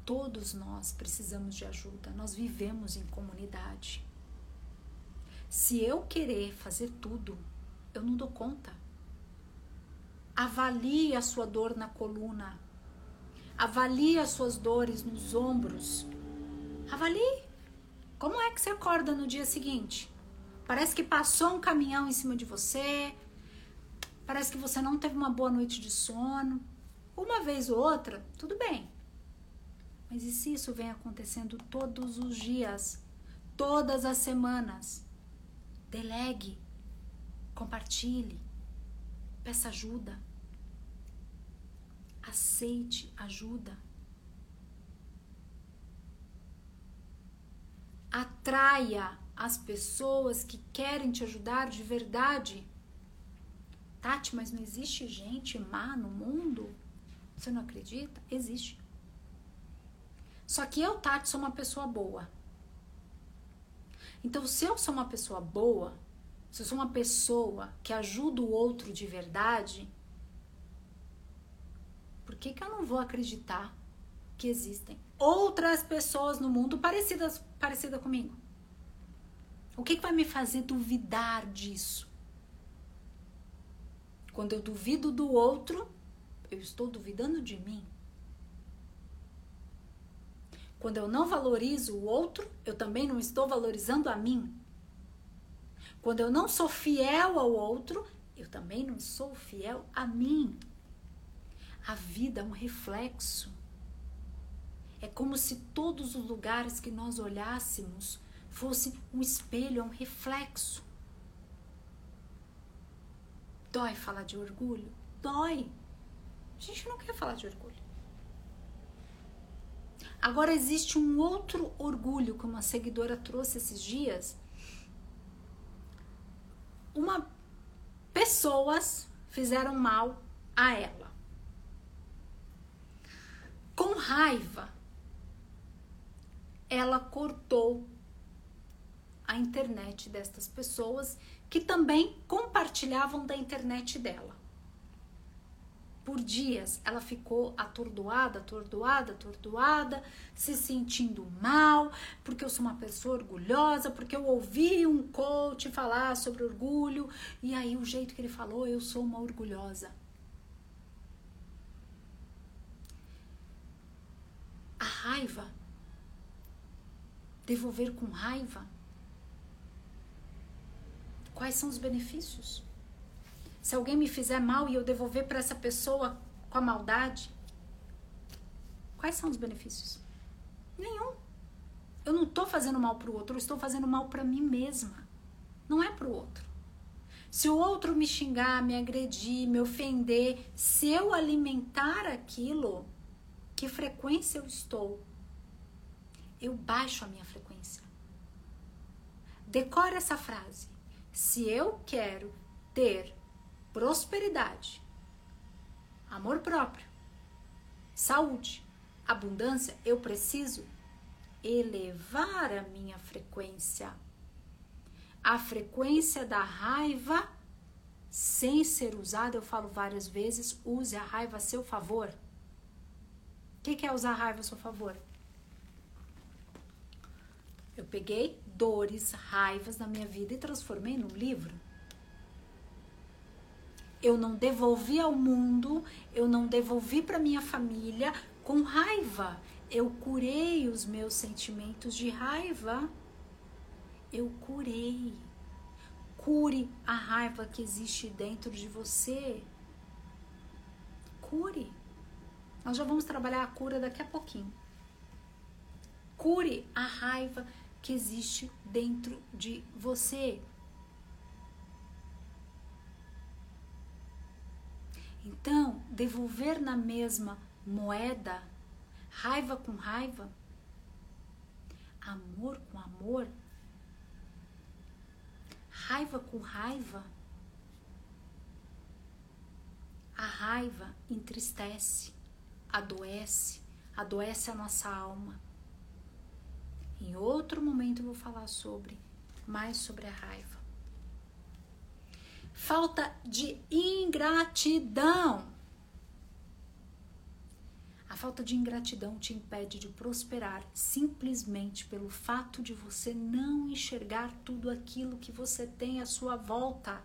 Todos nós precisamos de ajuda, nós vivemos em comunidade. Se eu querer fazer tudo, eu não dou conta. Avalie a sua dor na coluna. Avalie as suas dores nos ombros. Avalie. Como é que você acorda no dia seguinte? Parece que passou um caminhão em cima de você. Parece que você não teve uma boa noite de sono. Uma vez ou outra, tudo bem. Mas e se isso vem acontecendo todos os dias, todas as semanas? Delegue, compartilhe, peça ajuda, aceite ajuda. Atraia as pessoas que querem te ajudar de verdade. Tati, mas não existe gente má no mundo? Você não acredita? Existe. Só que eu, Tati, sou uma pessoa boa. Então, se eu sou uma pessoa boa, se eu sou uma pessoa que ajuda o outro de verdade, por que, que eu não vou acreditar que existem outras pessoas no mundo parecidas parecida comigo? O que, que vai me fazer duvidar disso? Quando eu duvido do outro, eu estou duvidando de mim. Quando eu não valorizo o outro, eu também não estou valorizando a mim. Quando eu não sou fiel ao outro, eu também não sou fiel a mim. A vida é um reflexo. É como se todos os lugares que nós olhássemos fosse um espelho, um reflexo. Dói falar de orgulho? Dói. A gente não quer falar de orgulho. Agora existe um outro orgulho que uma seguidora trouxe esses dias. Uma pessoas fizeram mal a ela. Com raiva, ela cortou a internet destas pessoas que também compartilhavam da internet dela por dias ela ficou atordoada, atordoada, atordoada, se sentindo mal, porque eu sou uma pessoa orgulhosa, porque eu ouvi um coach falar sobre orgulho, e aí o jeito que ele falou, eu sou uma orgulhosa. raiva? Devolver com raiva? Quais são os benefícios? Se alguém me fizer mal e eu devolver para essa pessoa com a maldade, quais são os benefícios? Nenhum. Eu não estou fazendo mal para o outro, eu estou fazendo mal para mim mesma. Não é para o outro. Se o outro me xingar, me agredir, me ofender, se eu alimentar aquilo, que frequência eu estou? Eu baixo a minha frequência. Decora essa frase. Se eu quero ter prosperidade, amor próprio, saúde, abundância, eu preciso elevar a minha frequência. A frequência da raiva, sem ser usada, eu falo várias vezes, use a raiva a seu favor. O que, é usar a raiva a seu favor? Eu peguei dores, raivas na minha vida e transformei num livro. Eu não devolvi ao mundo, eu não devolvi para minha família com raiva. Eu curei os meus sentimentos de raiva. Eu curei. Cure a raiva que existe dentro de você. Cure. Nós já vamos trabalhar a cura daqui a pouquinho. Cure a raiva que existe dentro de você. Então, devolver na mesma moeda, raiva com raiva, amor com amor, raiva com raiva. A raiva entristece, adoece, adoece a nossa alma. Em outro momento eu vou falar sobre mais sobre a raiva. Falta de ingratidão. A falta de ingratidão te impede de prosperar simplesmente pelo fato de você não enxergar tudo aquilo que você tem à sua volta.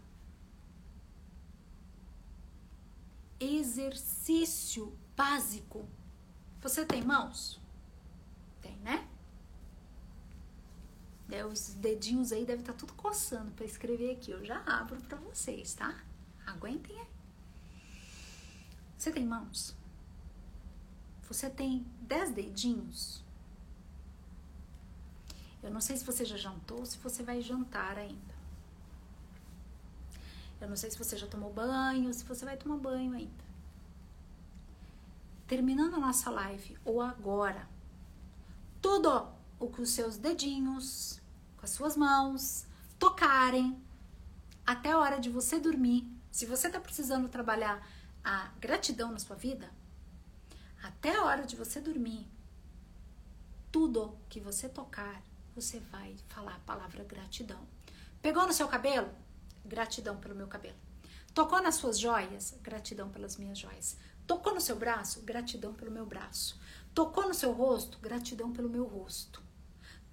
Exercício básico. Você tem mãos? Tem, né? É, os dedinhos aí devem estar tá tudo coçando para escrever aqui. Eu já abro para vocês, tá? Aguentem aí. Você tem mãos? Você tem dez dedinhos? Eu não sei se você já jantou ou se você vai jantar ainda. Eu não sei se você já tomou banho, se você vai tomar banho ainda. Terminando a nossa live, ou agora, tudo o que os seus dedinhos, com as suas mãos, tocarem até a hora de você dormir. Se você está precisando trabalhar a gratidão na sua vida, até a hora de você dormir, tudo que você tocar, você vai falar a palavra gratidão. Pegou no seu cabelo? Gratidão pelo meu cabelo. Tocou nas suas joias? Gratidão pelas minhas joias. Tocou no seu braço? Gratidão pelo meu braço. Tocou no seu rosto? Gratidão pelo meu rosto.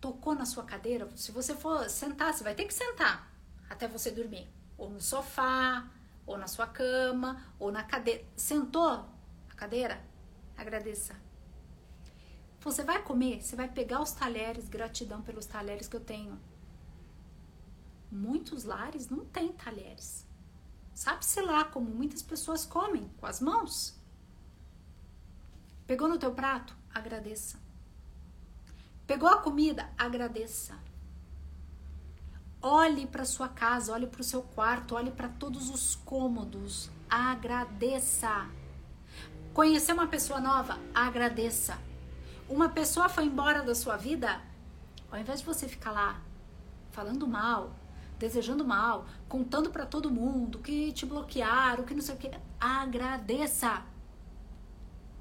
Tocou na sua cadeira? Se você for sentar, você vai ter que sentar até você dormir. Ou no sofá, ou na sua cama, ou na cadeira. Sentou a cadeira? agradeça. Você vai comer, você vai pegar os talheres, gratidão pelos talheres que eu tenho. Muitos lares não têm talheres. Sabe-se lá como muitas pessoas comem com as mãos. Pegou no teu prato? Agradeça. Pegou a comida? Agradeça. Olhe para sua casa, olhe para o seu quarto, olhe para todos os cômodos. Agradeça. Conhecer uma pessoa nova, agradeça. Uma pessoa foi embora da sua vida, ao invés de você ficar lá falando mal, desejando mal, contando para todo mundo que te bloquearam, que não sei o que, agradeça.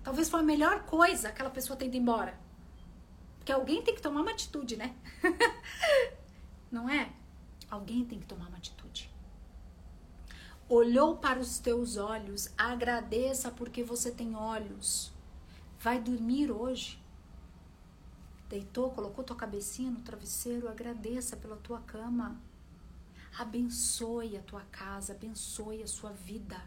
Talvez foi a melhor coisa aquela pessoa ter ido embora. Porque alguém tem que tomar uma atitude, né? não é? Alguém tem que tomar uma atitude olhou para os teus olhos, agradeça porque você tem olhos. Vai dormir hoje. Deitou, colocou tua cabecinha no travesseiro, agradeça pela tua cama. Abençoe a tua casa, abençoe a sua vida.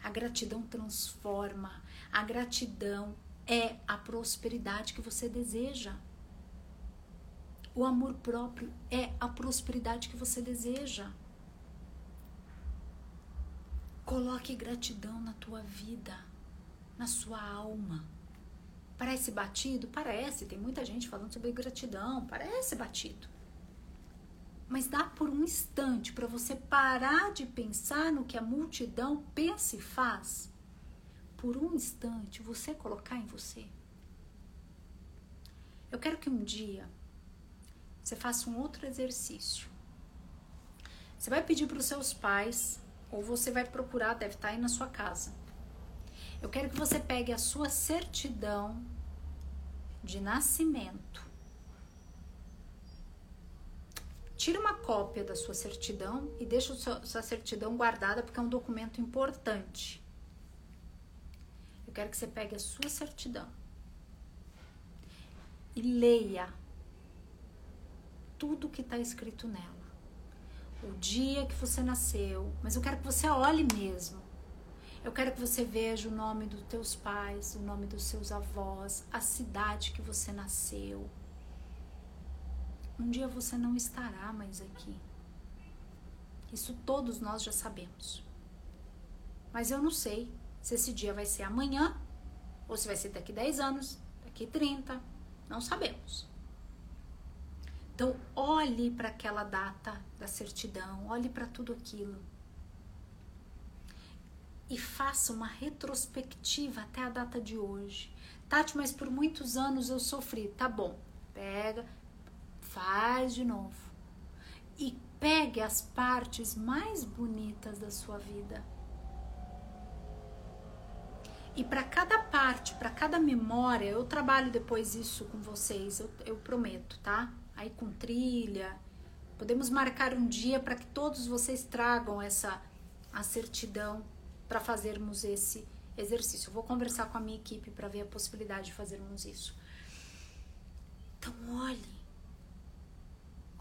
A gratidão transforma, a gratidão é a prosperidade que você deseja. O amor próprio é a prosperidade que você deseja. Coloque gratidão na tua vida, na sua alma. Parece batido? Parece. Tem muita gente falando sobre gratidão. Parece batido. Mas dá por um instante para você parar de pensar no que a multidão pensa e faz. Por um instante, você colocar em você. Eu quero que um dia você faça um outro exercício. Você vai pedir para os seus pais, ou você vai procurar, deve estar aí na sua casa. Eu quero que você pegue a sua certidão de nascimento Tira uma cópia da sua certidão e deixa a sua certidão guardada porque é um documento importante. Eu quero que você pegue a sua certidão e leia tudo que está escrito nela. O dia que você nasceu, mas eu quero que você olhe mesmo. Eu quero que você veja o nome dos teus pais, o nome dos seus avós, a cidade que você nasceu um dia você não estará mais aqui. Isso todos nós já sabemos. Mas eu não sei se esse dia vai ser amanhã ou se vai ser daqui 10 anos, daqui 30, não sabemos. Então, olhe para aquela data da certidão, olhe para tudo aquilo. E faça uma retrospectiva até a data de hoje. Tati, mas por muitos anos eu sofri. Tá bom, pega, faz de novo. E pegue as partes mais bonitas da sua vida. E para cada parte, para cada memória, eu trabalho depois isso com vocês, eu, eu prometo, tá? Aí com trilha. Podemos marcar um dia para que todos vocês tragam essa certidão para fazermos esse exercício. Eu vou conversar com a minha equipe para ver a possibilidade de fazermos isso. Então, olhe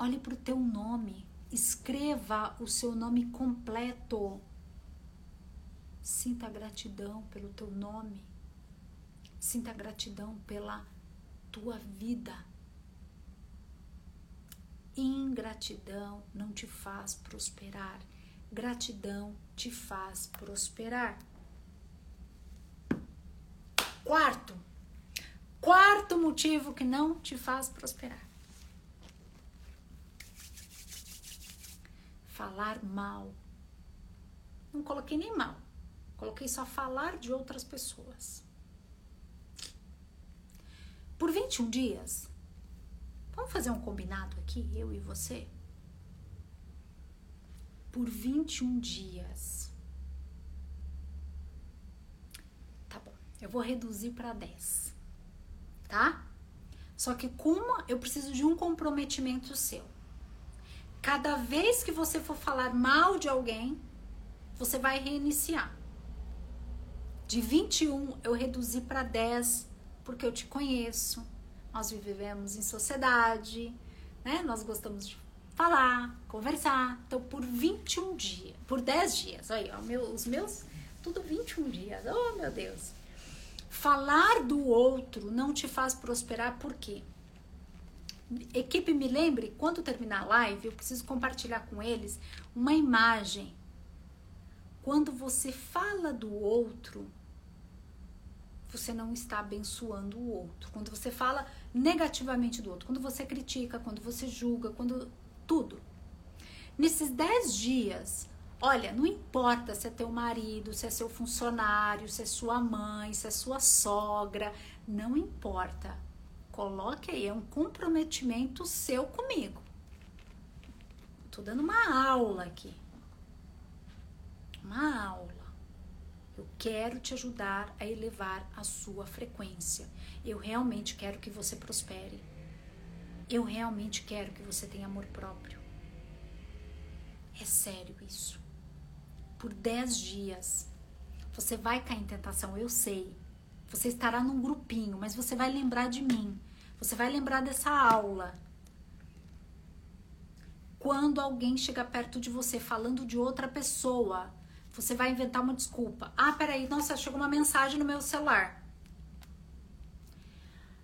Olhe para o teu nome. Escreva o seu nome completo. Sinta gratidão pelo teu nome. Sinta gratidão pela tua vida. Ingratidão não te faz prosperar. Gratidão te faz prosperar. Quarto, quarto motivo que não te faz prosperar falar mal. Não coloquei nem mal, coloquei só falar de outras pessoas. Por 21 dias, vamos fazer um combinado aqui, eu e você? Por 21 dias. Tá bom, eu vou reduzir para 10, tá? Só que como eu preciso de um comprometimento seu. Cada vez que você for falar mal de alguém, você vai reiniciar. De 21 eu reduzi para 10 porque eu te conheço. Nós vivemos em sociedade, né? Nós gostamos de falar, conversar. Então, por 21 dias, por 10 dias, olha, meu, os meus, tudo 21 dias. Oh, meu Deus. Falar do outro não te faz prosperar, por quê? Equipe, me lembre, quando terminar a live, eu preciso compartilhar com eles uma imagem. Quando você fala do outro, você não está abençoando o outro. Quando você fala negativamente do outro, quando você critica, quando você julga, quando tudo. Nesses 10 dias, olha, não importa se é teu marido, se é seu funcionário, se é sua mãe, se é sua sogra, não importa Coloque aí, é um comprometimento seu comigo. Tô dando uma aula aqui. Uma aula. Eu quero te ajudar a elevar a sua frequência. Eu realmente quero que você prospere. Eu realmente quero que você tenha amor próprio. É sério isso. Por 10 dias, você vai cair em tentação, eu sei. Você estará num grupinho, mas você vai lembrar de mim. Você vai lembrar dessa aula. Quando alguém chega perto de você falando de outra pessoa, você vai inventar uma desculpa. Ah, peraí, nossa, chegou uma mensagem no meu celular.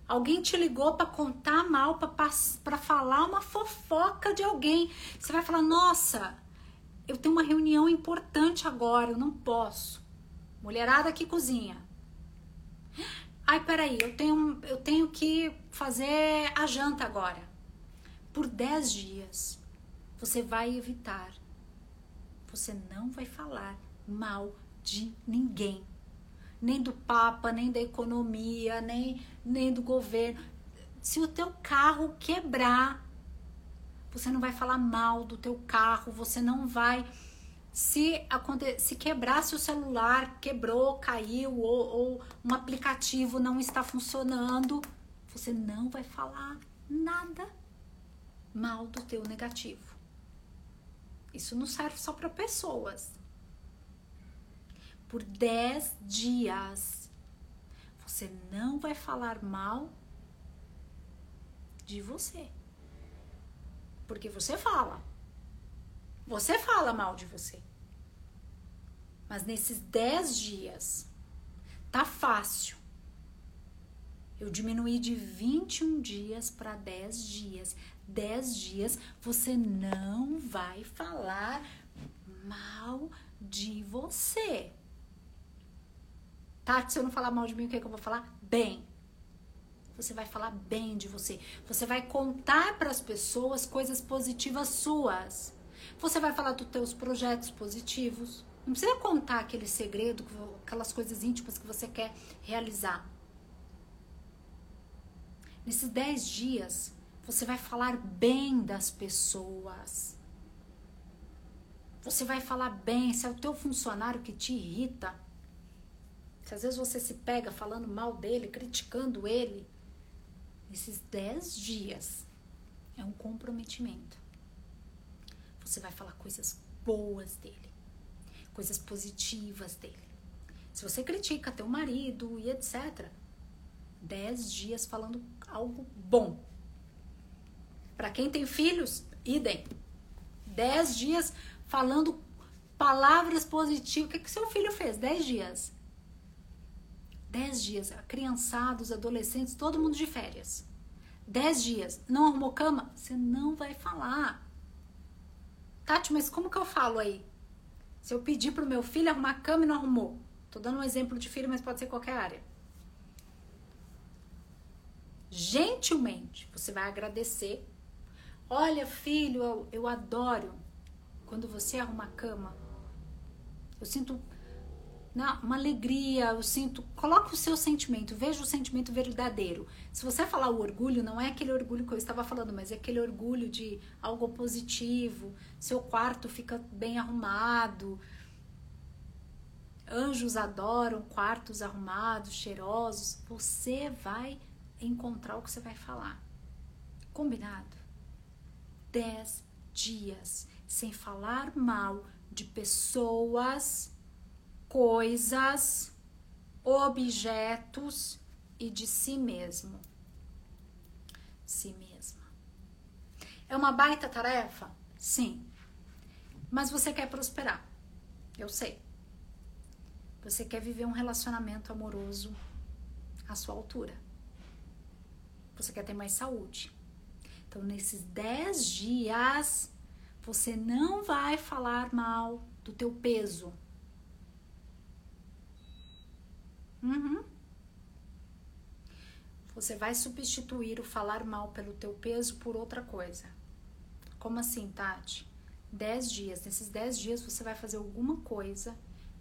Alguém te ligou para contar mal, para falar uma fofoca de alguém. Você vai falar: Nossa, eu tenho uma reunião importante agora, eu não posso. Mulherada que cozinha. Ai, peraí, eu tenho, eu tenho que fazer a janta agora. Por 10 dias, você vai evitar. Você não vai falar mal de ninguém. Nem do Papa, nem da economia, nem, nem do governo. Se o teu carro quebrar, você não vai falar mal do teu carro, você não vai se, se quebrasse o celular, quebrou, caiu, ou, ou um aplicativo não está funcionando, você não vai falar nada mal do teu negativo. Isso não serve só para pessoas. Por 10 dias, você não vai falar mal de você. Porque você fala. Você fala mal de você. Mas nesses 10 dias, tá fácil. Eu diminuí de 21 dias para 10 dias. 10 dias você não vai falar mal de você. Tati, se eu não falar mal de mim, o que, é que eu vou falar? Bem. Você vai falar bem de você. Você vai contar para as pessoas coisas positivas suas. Você vai falar dos teus projetos positivos. Não precisa contar aquele segredo, aquelas coisas íntimas que você quer realizar. Nesses 10 dias, você vai falar bem das pessoas. Você vai falar bem. Se é o teu funcionário que te irrita, se às vezes você se pega falando mal dele, criticando ele, nesses 10 dias é um comprometimento você vai falar coisas boas dele, coisas positivas dele. Se você critica teu marido e etc., dez dias falando algo bom. Para quem tem filhos, idem. Dez dias falando palavras positivas. O que, que seu filho fez? Dez dias. Dez dias. A criançada, os adolescentes, todo mundo de férias. Dez dias. Não arrumou cama? Você não vai falar. Tati, mas como que eu falo aí? Se eu pedir pro meu filho arrumar cama e não arrumou. Tô dando um exemplo de filho, mas pode ser qualquer área. Gentilmente, você vai agradecer. Olha, filho, eu, eu adoro quando você arruma a cama. Eu sinto uma alegria, eu sinto. Coloca o seu sentimento, veja o sentimento verdadeiro. Se você falar o orgulho, não é aquele orgulho que eu estava falando, mas é aquele orgulho de algo positivo. Seu quarto fica bem arrumado. Anjos adoram quartos arrumados, cheirosos. Você vai encontrar o que você vai falar. Combinado? Dez dias sem falar mal de pessoas coisas, objetos e de si mesmo. Si mesma. É uma baita tarefa? Sim. Mas você quer prosperar. Eu sei. Você quer viver um relacionamento amoroso à sua altura. Você quer ter mais saúde. Então, nesses 10 dias, você não vai falar mal do teu peso, Uhum. Você vai substituir o falar mal pelo teu peso por outra coisa. Como assim, Tati? Dez dias. Nesses dez dias você vai fazer alguma coisa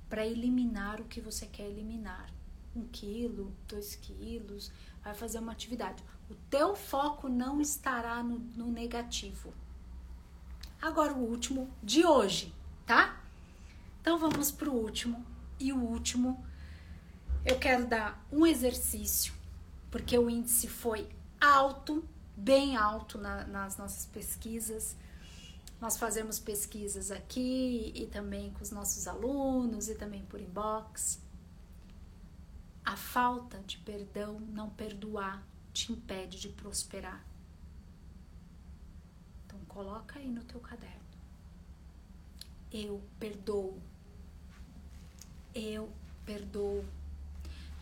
para eliminar o que você quer eliminar. Um quilo, dois quilos, vai fazer uma atividade. O teu foco não estará no, no negativo. Agora o último de hoje, tá? Então vamos pro último. E o último eu quero dar um exercício, porque o índice foi alto, bem alto na, nas nossas pesquisas. Nós fazemos pesquisas aqui e também com os nossos alunos e também por inbox. A falta de perdão, não perdoar, te impede de prosperar. Então coloca aí no teu caderno. Eu perdoo. Eu perdoo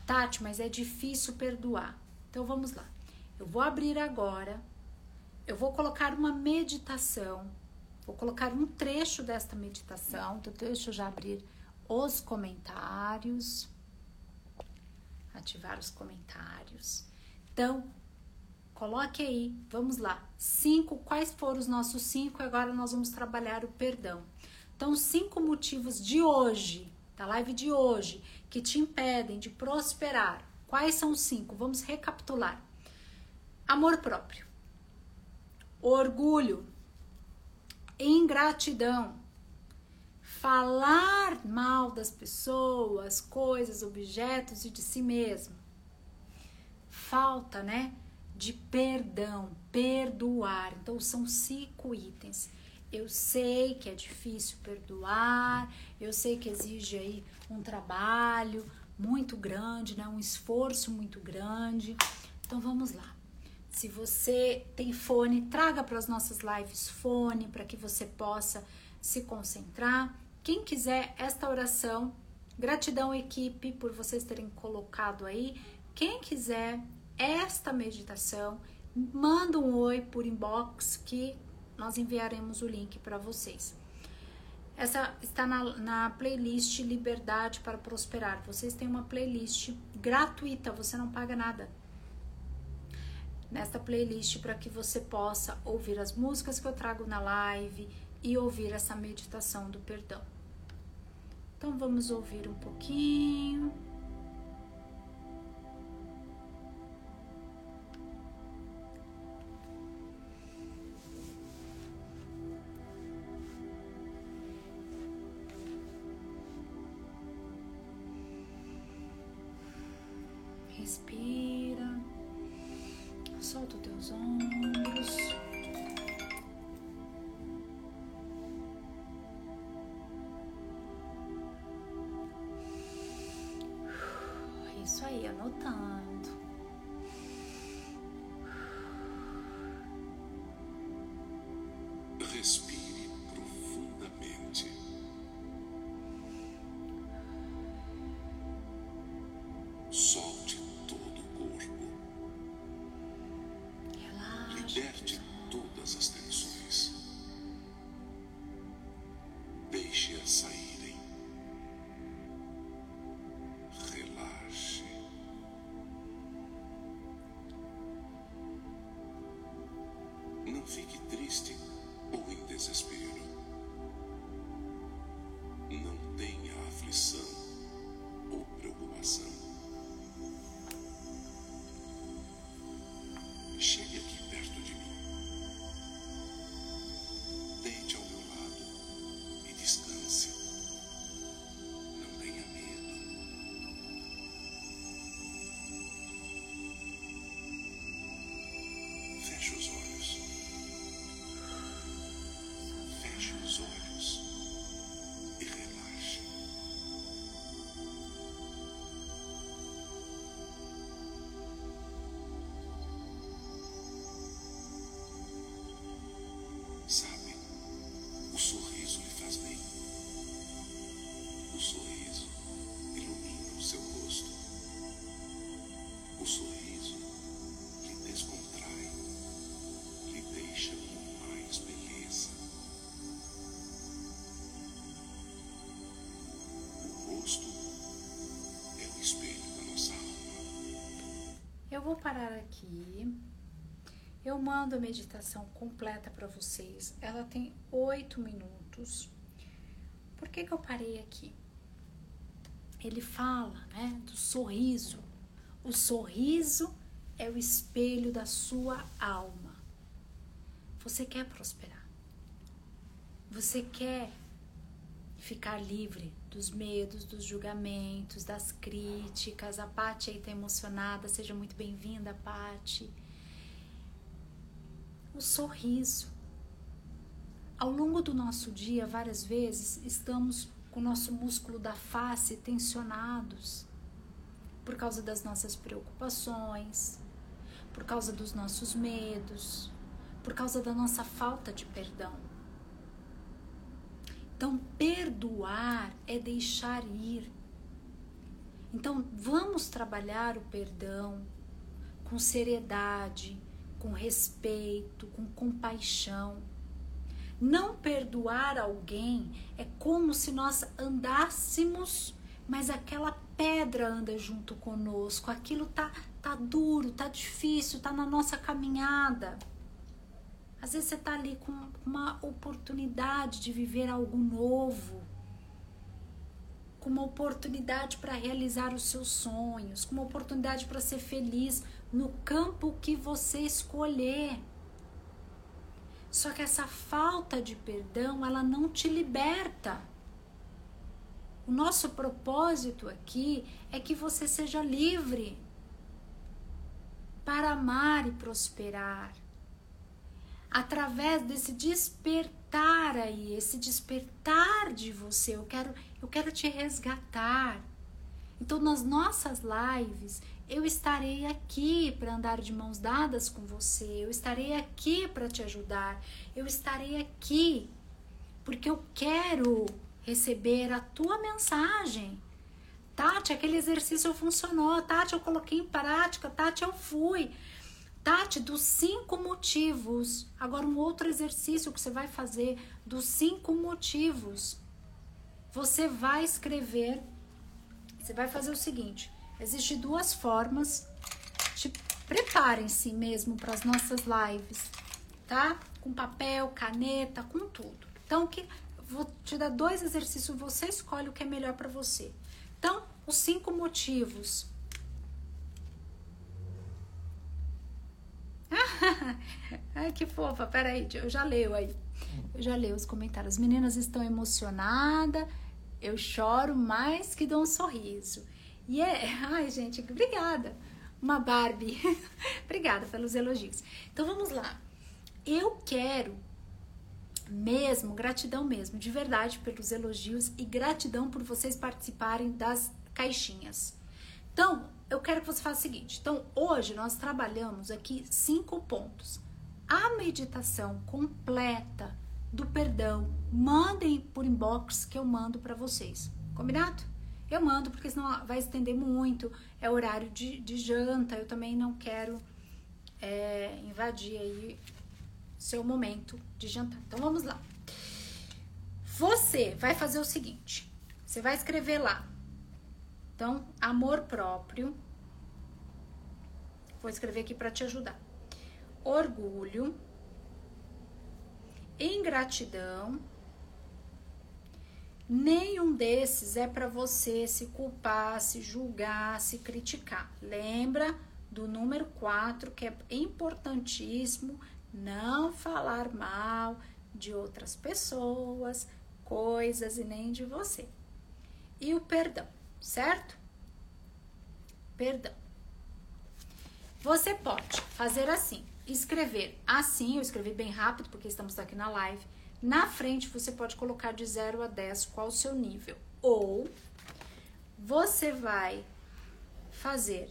Tati, mas é difícil perdoar. Então vamos lá. Eu vou abrir agora, eu vou colocar uma meditação, vou colocar um trecho desta meditação, então deixa eu já abrir os comentários, ativar os comentários. Então, coloque aí, vamos lá. Cinco, quais foram os nossos cinco? Agora nós vamos trabalhar o perdão. Então, cinco motivos de hoje, da live de hoje, que te impedem de prosperar. Quais são os cinco? Vamos recapitular: amor próprio, orgulho, ingratidão, falar mal das pessoas, coisas, objetos e de si mesmo. Falta, né, de perdão, perdoar. Então são cinco itens. Eu sei que é difícil perdoar, eu sei que exige aí um trabalho muito grande, né, um esforço muito grande. Então vamos lá. Se você tem fone, traga para as nossas lives fone para que você possa se concentrar. Quem quiser esta oração, gratidão equipe por vocês terem colocado aí. Quem quiser esta meditação, manda um oi por inbox que nós enviaremos o link para vocês. Essa está na, na, playlist Liberdade para Prosperar. Vocês têm uma playlist gratuita, você não paga nada. Nesta playlist para que você possa ouvir as músicas que eu trago na live e ouvir essa meditação do perdão. Então vamos ouvir um pouquinho. Respira, solta os teus ombros. Isso aí, anotando. Vou parar aqui. Eu mando a meditação completa para vocês. Ela tem oito minutos. Por que, que eu parei aqui? Ele fala né, do sorriso. O sorriso é o espelho da sua alma. Você quer prosperar. Você quer ficar livre dos medos, dos julgamentos, das críticas. A Paty aí tá emocionada. Seja muito bem-vinda, Paty o sorriso. Ao longo do nosso dia, várias vezes, estamos com o nosso músculo da face tensionados por causa das nossas preocupações, por causa dos nossos medos, por causa da nossa falta de perdão. Então, perdoar é deixar ir. Então, vamos trabalhar o perdão, com seriedade, com respeito, com compaixão. Não perdoar alguém é como se nós andássemos, mas aquela pedra anda junto conosco. Aquilo tá tá duro, tá difícil, tá na nossa caminhada. Às vezes você tá ali com uma oportunidade de viver algo novo, com uma oportunidade para realizar os seus sonhos, com uma oportunidade para ser feliz no campo que você escolher. Só que essa falta de perdão, ela não te liberta. O nosso propósito aqui é que você seja livre para amar e prosperar. Através desse despertar aí, esse despertar de você, eu quero, eu quero te resgatar. Então, nas nossas lives, eu estarei aqui para andar de mãos dadas com você, eu estarei aqui para te ajudar, eu estarei aqui porque eu quero receber a tua mensagem. Tati, aquele exercício funcionou. Tati, eu coloquei em prática. Tati, eu fui. Tati, dos cinco motivos. Agora, um outro exercício que você vai fazer dos cinco motivos. Você vai escrever. Você vai fazer o seguinte: Existem duas formas. Preparem-se mesmo para as nossas lives, tá? Com papel, caneta, com tudo. Então, que vou te dar dois exercícios, você escolhe o que é melhor para você. Então, os cinco motivos. Ai, que fofa. Peraí, eu já leio aí. Eu já leio os comentários. As meninas estão emocionadas. Eu choro mais que dou um sorriso. E é, ai gente, obrigada. Uma Barbie. obrigada pelos elogios. Então vamos lá. Eu quero mesmo, gratidão mesmo, de verdade pelos elogios e gratidão por vocês participarem das caixinhas. Então, eu quero que você faça o seguinte. Então, hoje nós trabalhamos aqui cinco pontos. A meditação completa do perdão, mandem por inbox que eu mando para vocês. Combinado? Eu mando, porque senão vai estender muito, é horário de, de janta, eu também não quero é, invadir aí seu momento de jantar. Então vamos lá. Você vai fazer o seguinte: você vai escrever lá. Então, amor próprio. Vou escrever aqui para te ajudar. Orgulho, ingratidão, Nenhum desses é para você se culpar, se julgar, se criticar. Lembra do número 4, que é importantíssimo não falar mal de outras pessoas, coisas e nem de você. E o perdão, certo? Perdão. Você pode fazer assim, escrever assim, eu escrevi bem rápido porque estamos aqui na live na frente você pode colocar de 0 a 10 qual o seu nível. Ou você vai fazer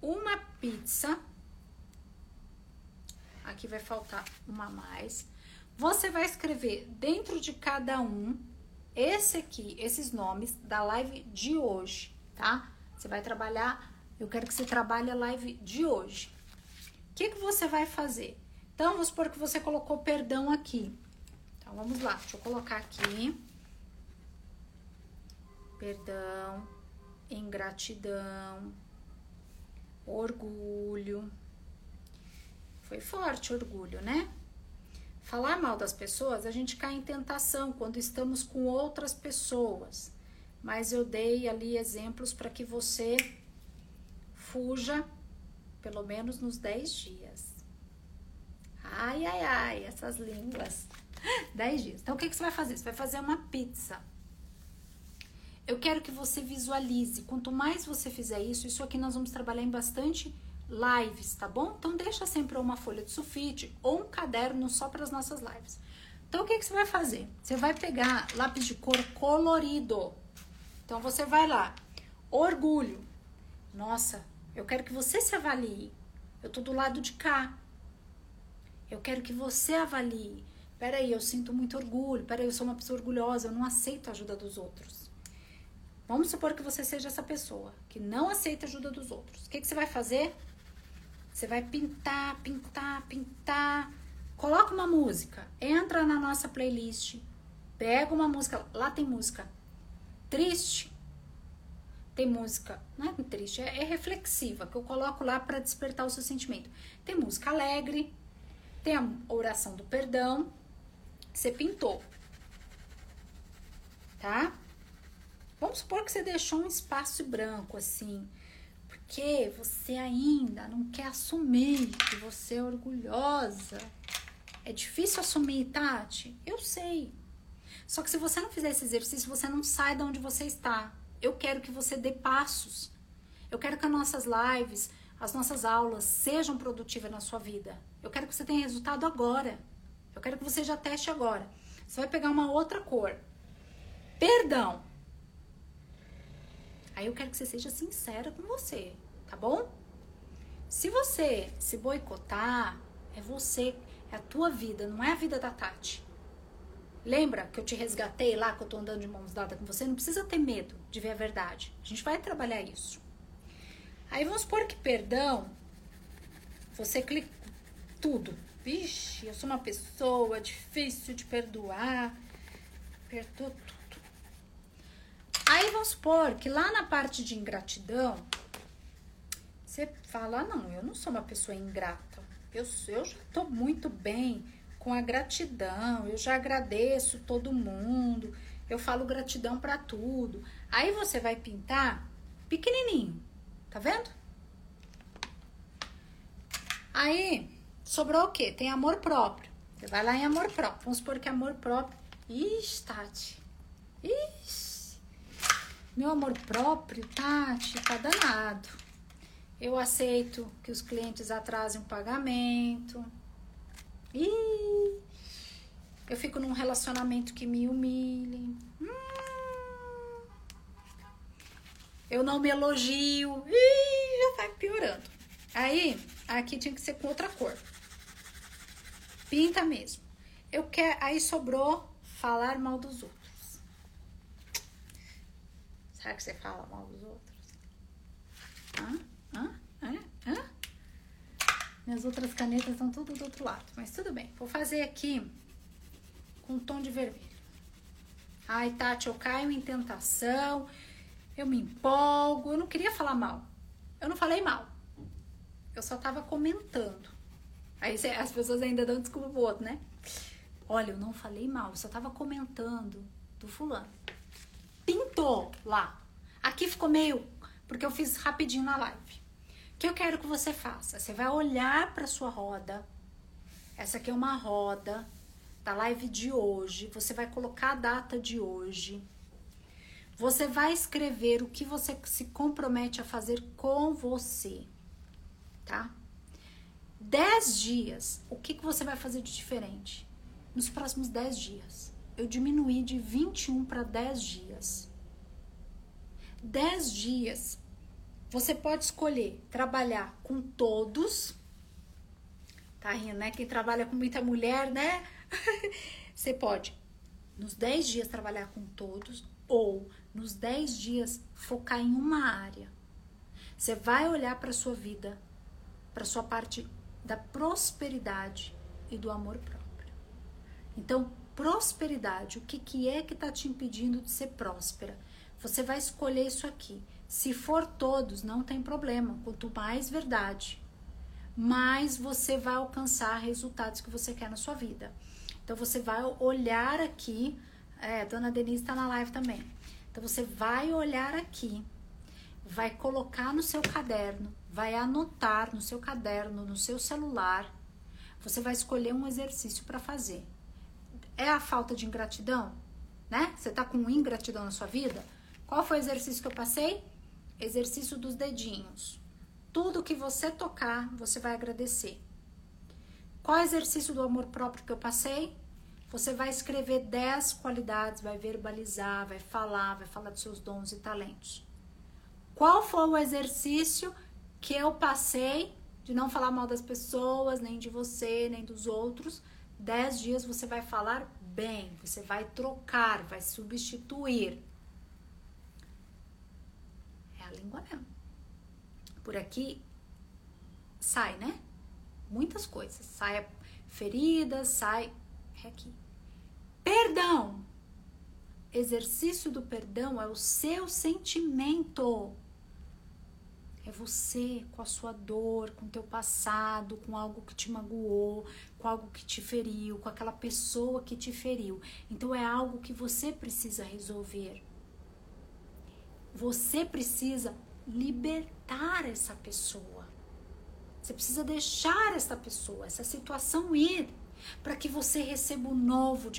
uma pizza. Aqui vai faltar uma mais. Você vai escrever dentro de cada um esse aqui, esses nomes da live de hoje, tá? Você vai trabalhar, eu quero que você trabalhe a live de hoje. O que, que você vai fazer? Então, vamos supor que você colocou perdão aqui. Então, vamos lá. Deixa eu colocar aqui. Perdão, ingratidão, orgulho. Foi forte orgulho, né? Falar mal das pessoas, a gente cai em tentação quando estamos com outras pessoas. Mas eu dei ali exemplos para que você fuja pelo menos nos 10 dias. Ai, ai, ai, essas línguas. 10 dias. Então, o que, que você vai fazer? Você vai fazer uma pizza. Eu quero que você visualize. Quanto mais você fizer isso, isso aqui nós vamos trabalhar em bastante lives, tá bom? Então, deixa sempre uma folha de sulfite ou um caderno só para as nossas lives. Então, o que, que você vai fazer? Você vai pegar lápis de cor colorido. Então, você vai lá. Orgulho. Nossa, eu quero que você se avalie. Eu tô do lado de cá. Eu quero que você avalie. Peraí, eu sinto muito orgulho. Peraí, eu sou uma pessoa orgulhosa. Eu não aceito a ajuda dos outros. Vamos supor que você seja essa pessoa que não aceita a ajuda dos outros. O que, que você vai fazer? Você vai pintar, pintar, pintar. Coloca uma música, entra na nossa playlist, pega uma música, lá tem música triste, tem música, não é triste, é, é reflexiva, que eu coloco lá para despertar o seu sentimento. Tem música alegre, tem a oração do perdão, você pintou, tá? Vamos supor que você deixou um espaço branco assim, porque você ainda não quer assumir que você é orgulhosa. É difícil assumir, Tati? Eu sei. Só que se você não fizer esse exercício, você não sai de onde você está. Eu quero que você dê passos. Eu quero que as nossas lives, as nossas aulas sejam produtivas na sua vida. Eu quero que você tenha resultado agora. Eu quero que você já teste agora. Você vai pegar uma outra cor. Perdão. Aí eu quero que você seja sincera com você, tá bom? Se você se boicotar, é você, é a tua vida, não é a vida da Tati. Lembra que eu te resgatei lá, que eu tô andando de mãos dadas com você? Não precisa ter medo de ver a verdade. A gente vai trabalhar isso. Aí vamos supor que perdão, você clica tudo. Vixe, eu sou uma pessoa difícil de perdoar. Perdoa tudo. Aí vamos supor que lá na parte de ingratidão, você fala: ah, não, eu não sou uma pessoa ingrata. Eu, eu já tô muito bem com a gratidão, eu já agradeço todo mundo, eu falo gratidão para tudo. Aí você vai pintar pequenininho, tá vendo? Aí sobrou o quê? Tem amor próprio. Você vai lá em amor próprio. Vamos supor que amor próprio. Ixi, Tati. Ixi. Meu amor próprio, Tati, tá danado. Eu aceito que os clientes atrasem o pagamento. E eu fico num relacionamento que me humilhe. Hum, eu não me elogio. Ih, já tá piorando. Aí, aqui tinha que ser com outra cor. Pinta mesmo. Eu quero, aí sobrou falar mal dos outros. Será que você fala mal dos outros? Hã? Hã? Hã? Hã? Minhas outras canetas estão tudo do outro lado. Mas tudo bem. Vou fazer aqui com um tom de vermelho. Ai, Tati, eu caio em tentação. Eu me empolgo. Eu não queria falar mal. Eu não falei mal. Eu só tava comentando. Aí as pessoas ainda dão desculpa pro outro, né? Olha, eu não falei mal. Eu só tava comentando do fulano pintou lá. Aqui ficou meio, porque eu fiz rapidinho na live. O que eu quero que você faça? Você vai olhar para sua roda. Essa aqui é uma roda da live de hoje. Você vai colocar a data de hoje. Você vai escrever o que você se compromete a fazer com você, tá? Dez dias, o que, que você vai fazer de diferente? Nos próximos dez dias eu diminuí de 21 para 10 dias. 10 dias. Você pode escolher trabalhar com todos. Tá rindo, né? Quem trabalha com muita mulher, né? Você pode, nos 10 dias, trabalhar com todos ou nos 10 dias focar em uma área. Você vai olhar para sua vida, para sua parte da prosperidade e do amor próprio. Então, prosperidade. O que, que é que está te impedindo de ser próspera? Você vai escolher isso aqui. Se for todos, não tem problema. Quanto mais verdade, mais você vai alcançar resultados que você quer na sua vida. Então você vai olhar aqui. É, dona Denise está na live também. Então você vai olhar aqui, vai colocar no seu caderno, vai anotar no seu caderno, no seu celular. Você vai escolher um exercício para fazer é a falta de ingratidão? Né? Você tá com ingratidão na sua vida? Qual foi o exercício que eu passei? Exercício dos dedinhos. Tudo que você tocar, você vai agradecer. Qual exercício do amor próprio que eu passei? Você vai escrever 10 qualidades, vai verbalizar, vai falar, vai falar dos seus dons e talentos. Qual foi o exercício que eu passei de não falar mal das pessoas, nem de você, nem dos outros? Dez dias você vai falar bem, você vai trocar, vai substituir. É a língua mesmo. Por aqui, sai, né? Muitas coisas. Sai feridas, sai. É aqui. Perdão. Exercício do perdão é o seu sentimento. É você com a sua dor, com o teu passado, com algo que te magoou, com algo que te feriu, com aquela pessoa que te feriu. Então é algo que você precisa resolver. Você precisa libertar essa pessoa. Você precisa deixar essa pessoa, essa situação ir, para que você receba o novo de